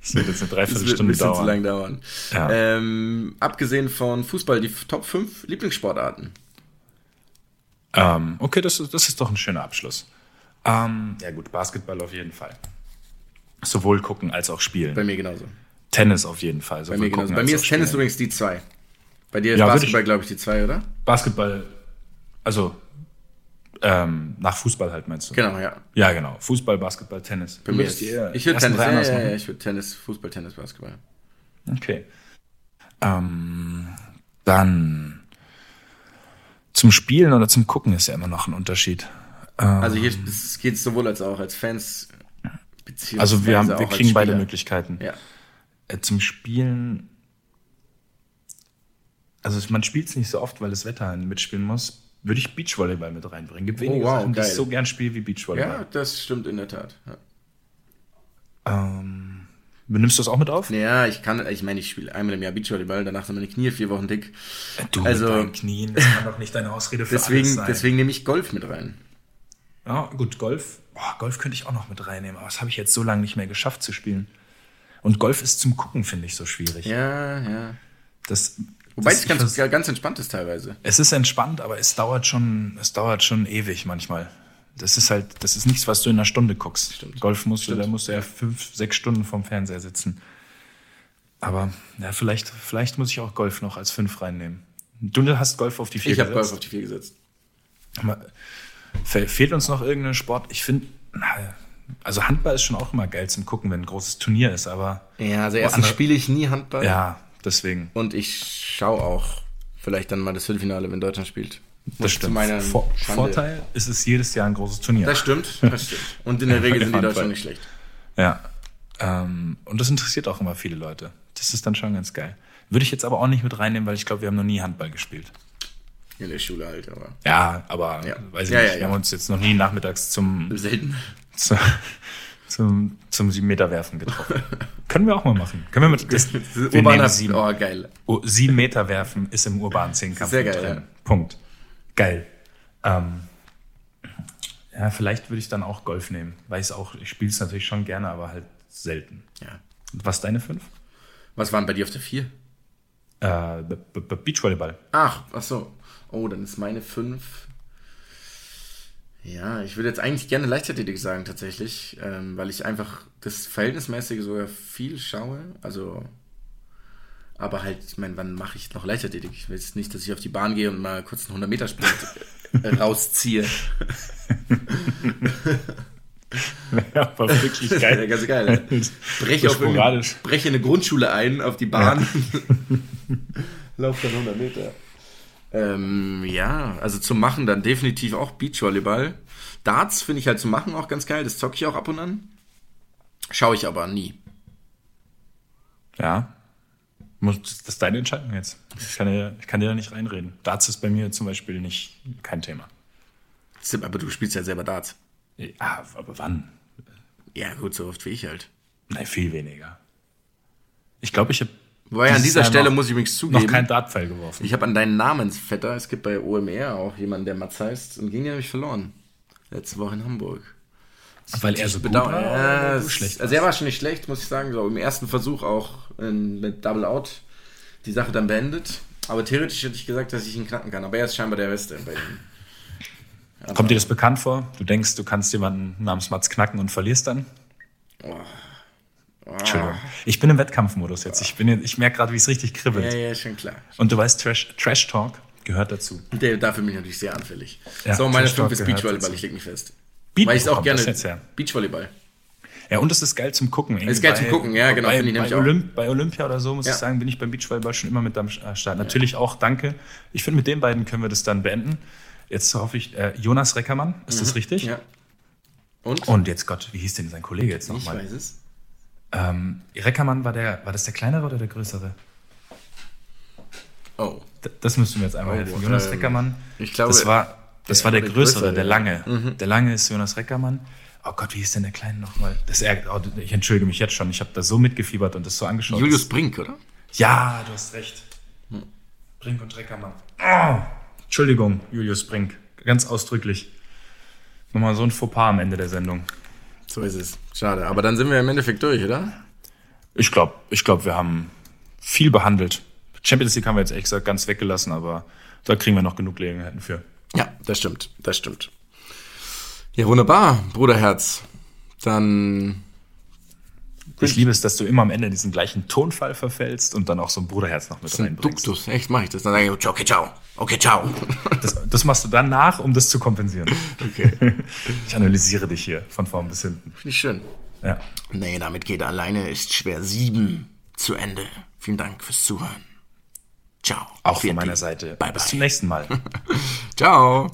Das wird jetzt eine Das wird ein Dreiviertelstunde bisschen zu dauern. lang dauern. Ja. Ähm, abgesehen von Fußball, die Top 5 Lieblingssportarten. Ähm, okay, das das ist doch ein schöner Abschluss. Ähm, ja gut, Basketball auf jeden Fall. Sowohl gucken als auch spielen. Bei mir genauso. Tennis auf jeden Fall. Bei mir genauso. Bei mir ist Tennis spielen. übrigens die 2. Bei dir ist Ja, Basketball, ich- glaube ich, die 2, oder? Basketball, also ähm, nach Fußball halt meinst du? Genau, ja. Ja, genau. Fußball, Basketball, Tennis. Bei mir ist, ich würde Tennis, ja, ja, ja, ich würde Tennis, Fußball, Tennis, Basketball. Okay. Ähm, dann zum Spielen oder zum Gucken ist ja immer noch ein Unterschied. Also hier es geht sowohl als auch als Fans. Also wir, haben, wir kriegen beide. Möglichkeiten. Ja. Äh, zum Spielen, also man spielt es nicht so oft, weil das Wetter mitspielen muss, würde ich Beachvolleyball mit reinbringen. Gibt wenige wow, Sachen, die ich geil. so gern spiele wie Beachvolleyball. ja, das stimmt in der Tat. Ja. Ähm, benimmst du das auch mit auf? Ja, ich kann, ich meine, ich spiele einmal im Jahr Beachvolleyball, danach sind meine Knie vier Wochen dick. Du Also- mit deinen Knien, das kann doch nicht deine Ausrede für alles Deswegen, sein. deswegen nehme ich Golf mit rein. Ja, gut, Golf. Boah, Golf könnte ich auch noch mit reinnehmen, aber das habe ich jetzt so lange nicht mehr geschafft zu spielen. Und Golf ist zum Gucken, finde ich, so schwierig. Ja, ja. Das, Wobei das, es ganz, ich vers- ganz entspannt ist teilweise. es ist entspannt, aber es dauert schon, es dauert schon ewig manchmal. Das ist halt, das ist nichts, was du in einer Stunde guckst. Stimmt. Golf musst du, Stimmt. da musst du ja fünf, sechs Stunden vorm Fernseher sitzen. Aber ja, vielleicht, vielleicht muss ich auch Golf noch als fünf reinnehmen. Du hast Golf auf die vier Ich habe Golf gesetzt. auf die vier gesetzt. Aber Fehlt uns noch irgendein Sport? Ich finde, also Handball ist schon auch immer geil zum Gucken, wenn ein großes Turnier ist, aber Ja, also erstens andere- spiele ich nie Handball. ja, deswegen. Und ich schaue auch vielleicht dann mal das Viertelfinale, wenn Deutschland spielt. Das stimmt. Vor Schande. Vorteil ist es jedes Jahr ein großes Turnier. Das stimmt, das stimmt. Und in der Regel sind die. Deutschen nicht schlecht. Ja. Ähm, und das interessiert auch immer viele Leute. Das ist dann schon ganz geil. Würde ich jetzt aber auch nicht mit reinnehmen, weil ich glaube, wir haben noch nie Handball gespielt. In der Schule halt, aber Ja, aber Ja. weiß ich Ja, nicht. ja, wir haben uns jetzt noch nie nachmittags zum, selten. zu, zum, zum sieben Meter werfen getroffen. Können wir auch mal machen. Können wir mit das, wir nehmen Urbaner, sieben, oh, geil. oh, sieben Meter werfen ist im urbanen Zehnkampf Sehr geil, drin. Punkt. Geil. Ähm, ja, vielleicht würde ich dann auch Golf nehmen. Weiß auch, ich spiele es natürlich schon gerne, aber halt selten. Ja. Und Was deine fünf? Was waren bei dir auf der vier? Äh, Beachvolleyball. Ach, ach so. Oh, dann ist meine fünf. Ja, ich würde jetzt eigentlich gerne Leichtathletik sagen, tatsächlich, ähm, weil ich einfach das Verhältnismäßige sogar viel schaue. Also, aber halt, ich meine, wann mache ich noch Leichtathletik? Ich will jetzt nicht, dass ich auf die Bahn gehe und mal kurz einen 100-Meter-Sprint äh, rausziehe. Ja, war wirklich Ja, ganz geil. Breche, auf breche eine Grundschule ein auf die Bahn. Lauf dann 100 Meter. Ähm, ja, also zum Machen dann definitiv auch Beachvolleyball. Darts finde ich halt zum Machen auch ganz geil. Das zocke ich auch ab und an. Schaue ich aber nie. Ja. Muss, das ist deine Entscheidung jetzt. Ich kann, dir, ich kann dir da nicht reinreden. Darts ist bei mir zum Beispiel nicht kein Thema. Sim, Aber du spielst ja selber Darts. Ja, aber wann? Ja, gut, so oft wie ich halt. Nein, viel weniger. Ich glaube, ich habe Wobei an dieser Jahr Stelle noch- muss ich übrigens noch zugeben, keinen Dartpfeil geworfen. ich habe an deinen Namensvetter, es gibt bei OMR auch jemanden, der Mats heißt, und gegen den habe ich verloren. Letzte Woche in Hamburg. Weil er so gut Bedauern. war Ja, schlecht also er war schon nicht schlecht, muss ich sagen. So im ersten Versuch auch in, mit Double Out die Sache dann beendet. Aber theoretisch hätte ich gesagt, dass ich ihn knacken kann. Aber er ist scheinbar der Beste bei ihm. Kommt dir das bekannt vor? Du denkst, du kannst jemanden namens Mats knacken und verlierst dann? Entschuldigung. Ich bin im Wettkampfmodus jetzt. Ich, bin, ich merke gerade, wie es richtig kribbelt. Ja, ja, schon klar. Und du weißt, Trash, Trash Talk gehört dazu. Der, dafür bin ich natürlich sehr anfällig. Ja, so, meine Trash 5 Talk ist Beachvolleyball, dazu. ich leg mich fest. Beat- Weil ich es auch gerne. jetzt her? Beachvolleyball. Ja, und es ist geil zum Gucken. ist geil zum Gucken, ja, genau, Bei, ich bei. Olymp, bei Olympia oder so, muss Ja. ich sagen, bin ich beim Beachvolleyball schon immer mit am Start. Natürlich auch, danke. Ich finde, mit den beiden können wir das dann beenden. Jetzt hoffe ich, äh, Jonas Reckermann, ist das richtig? Mhm. Ja. Und? Und jetzt Gott, wie hieß denn sein Kollege jetzt ich nochmal? weiß es. Ähm, Reckermann war der, war das der kleinere oder der größere? Oh. D- Das müsst du mir jetzt einmal Oh, helfen. Jonas ähm, Reckermann. ich glaube, das war, das der- war der, der größere, größere, der lange. Der lange ist Jonas Reckermann. Oh Gott, wie hieß denn der Kleine nochmal? Das ärgert, oh, ich entschuldige mich jetzt schon. Ich habe da so mitgefiebert und das so angeschaut. Julius Brink, oder? Ja, du hast recht. Brink und Reckermann. Oh, Entschuldigung, Julius Brink. Ganz ausdrücklich. Nochmal so ein Fauxpas am Ende der Sendung. So ist es. Schade. Aber dann sind wir im Endeffekt durch, oder? Ich glaube, ich glaub, wir haben viel behandelt. Champions League haben wir jetzt ehrlich gesagt ganz weggelassen, aber da kriegen wir noch genug Gelegenheiten für. Ja, das stimmt. Das stimmt. Ja, wunderbar, Bruderherz. Dann. Ich liebe es, dass du immer am Ende diesen gleichen Tonfall verfällst und dann auch so ein Bruderherz noch mit Ein reinbringst. Duktus. Echt, mache ich das. Dann sage ich, okay, ciao. Okay, ciao. Das, das machst du dann nach, um das zu kompensieren. Okay. Ich analysiere dich hier von vorn bis hinten. Finde ich schön. Ja. Nee, damit geht alleine ist schwer sieben zu Ende. Vielen Dank fürs Zuhören. Ciao. Auch von meiner. Seite. Bye, Bis bye. zum nächsten Mal. Ciao.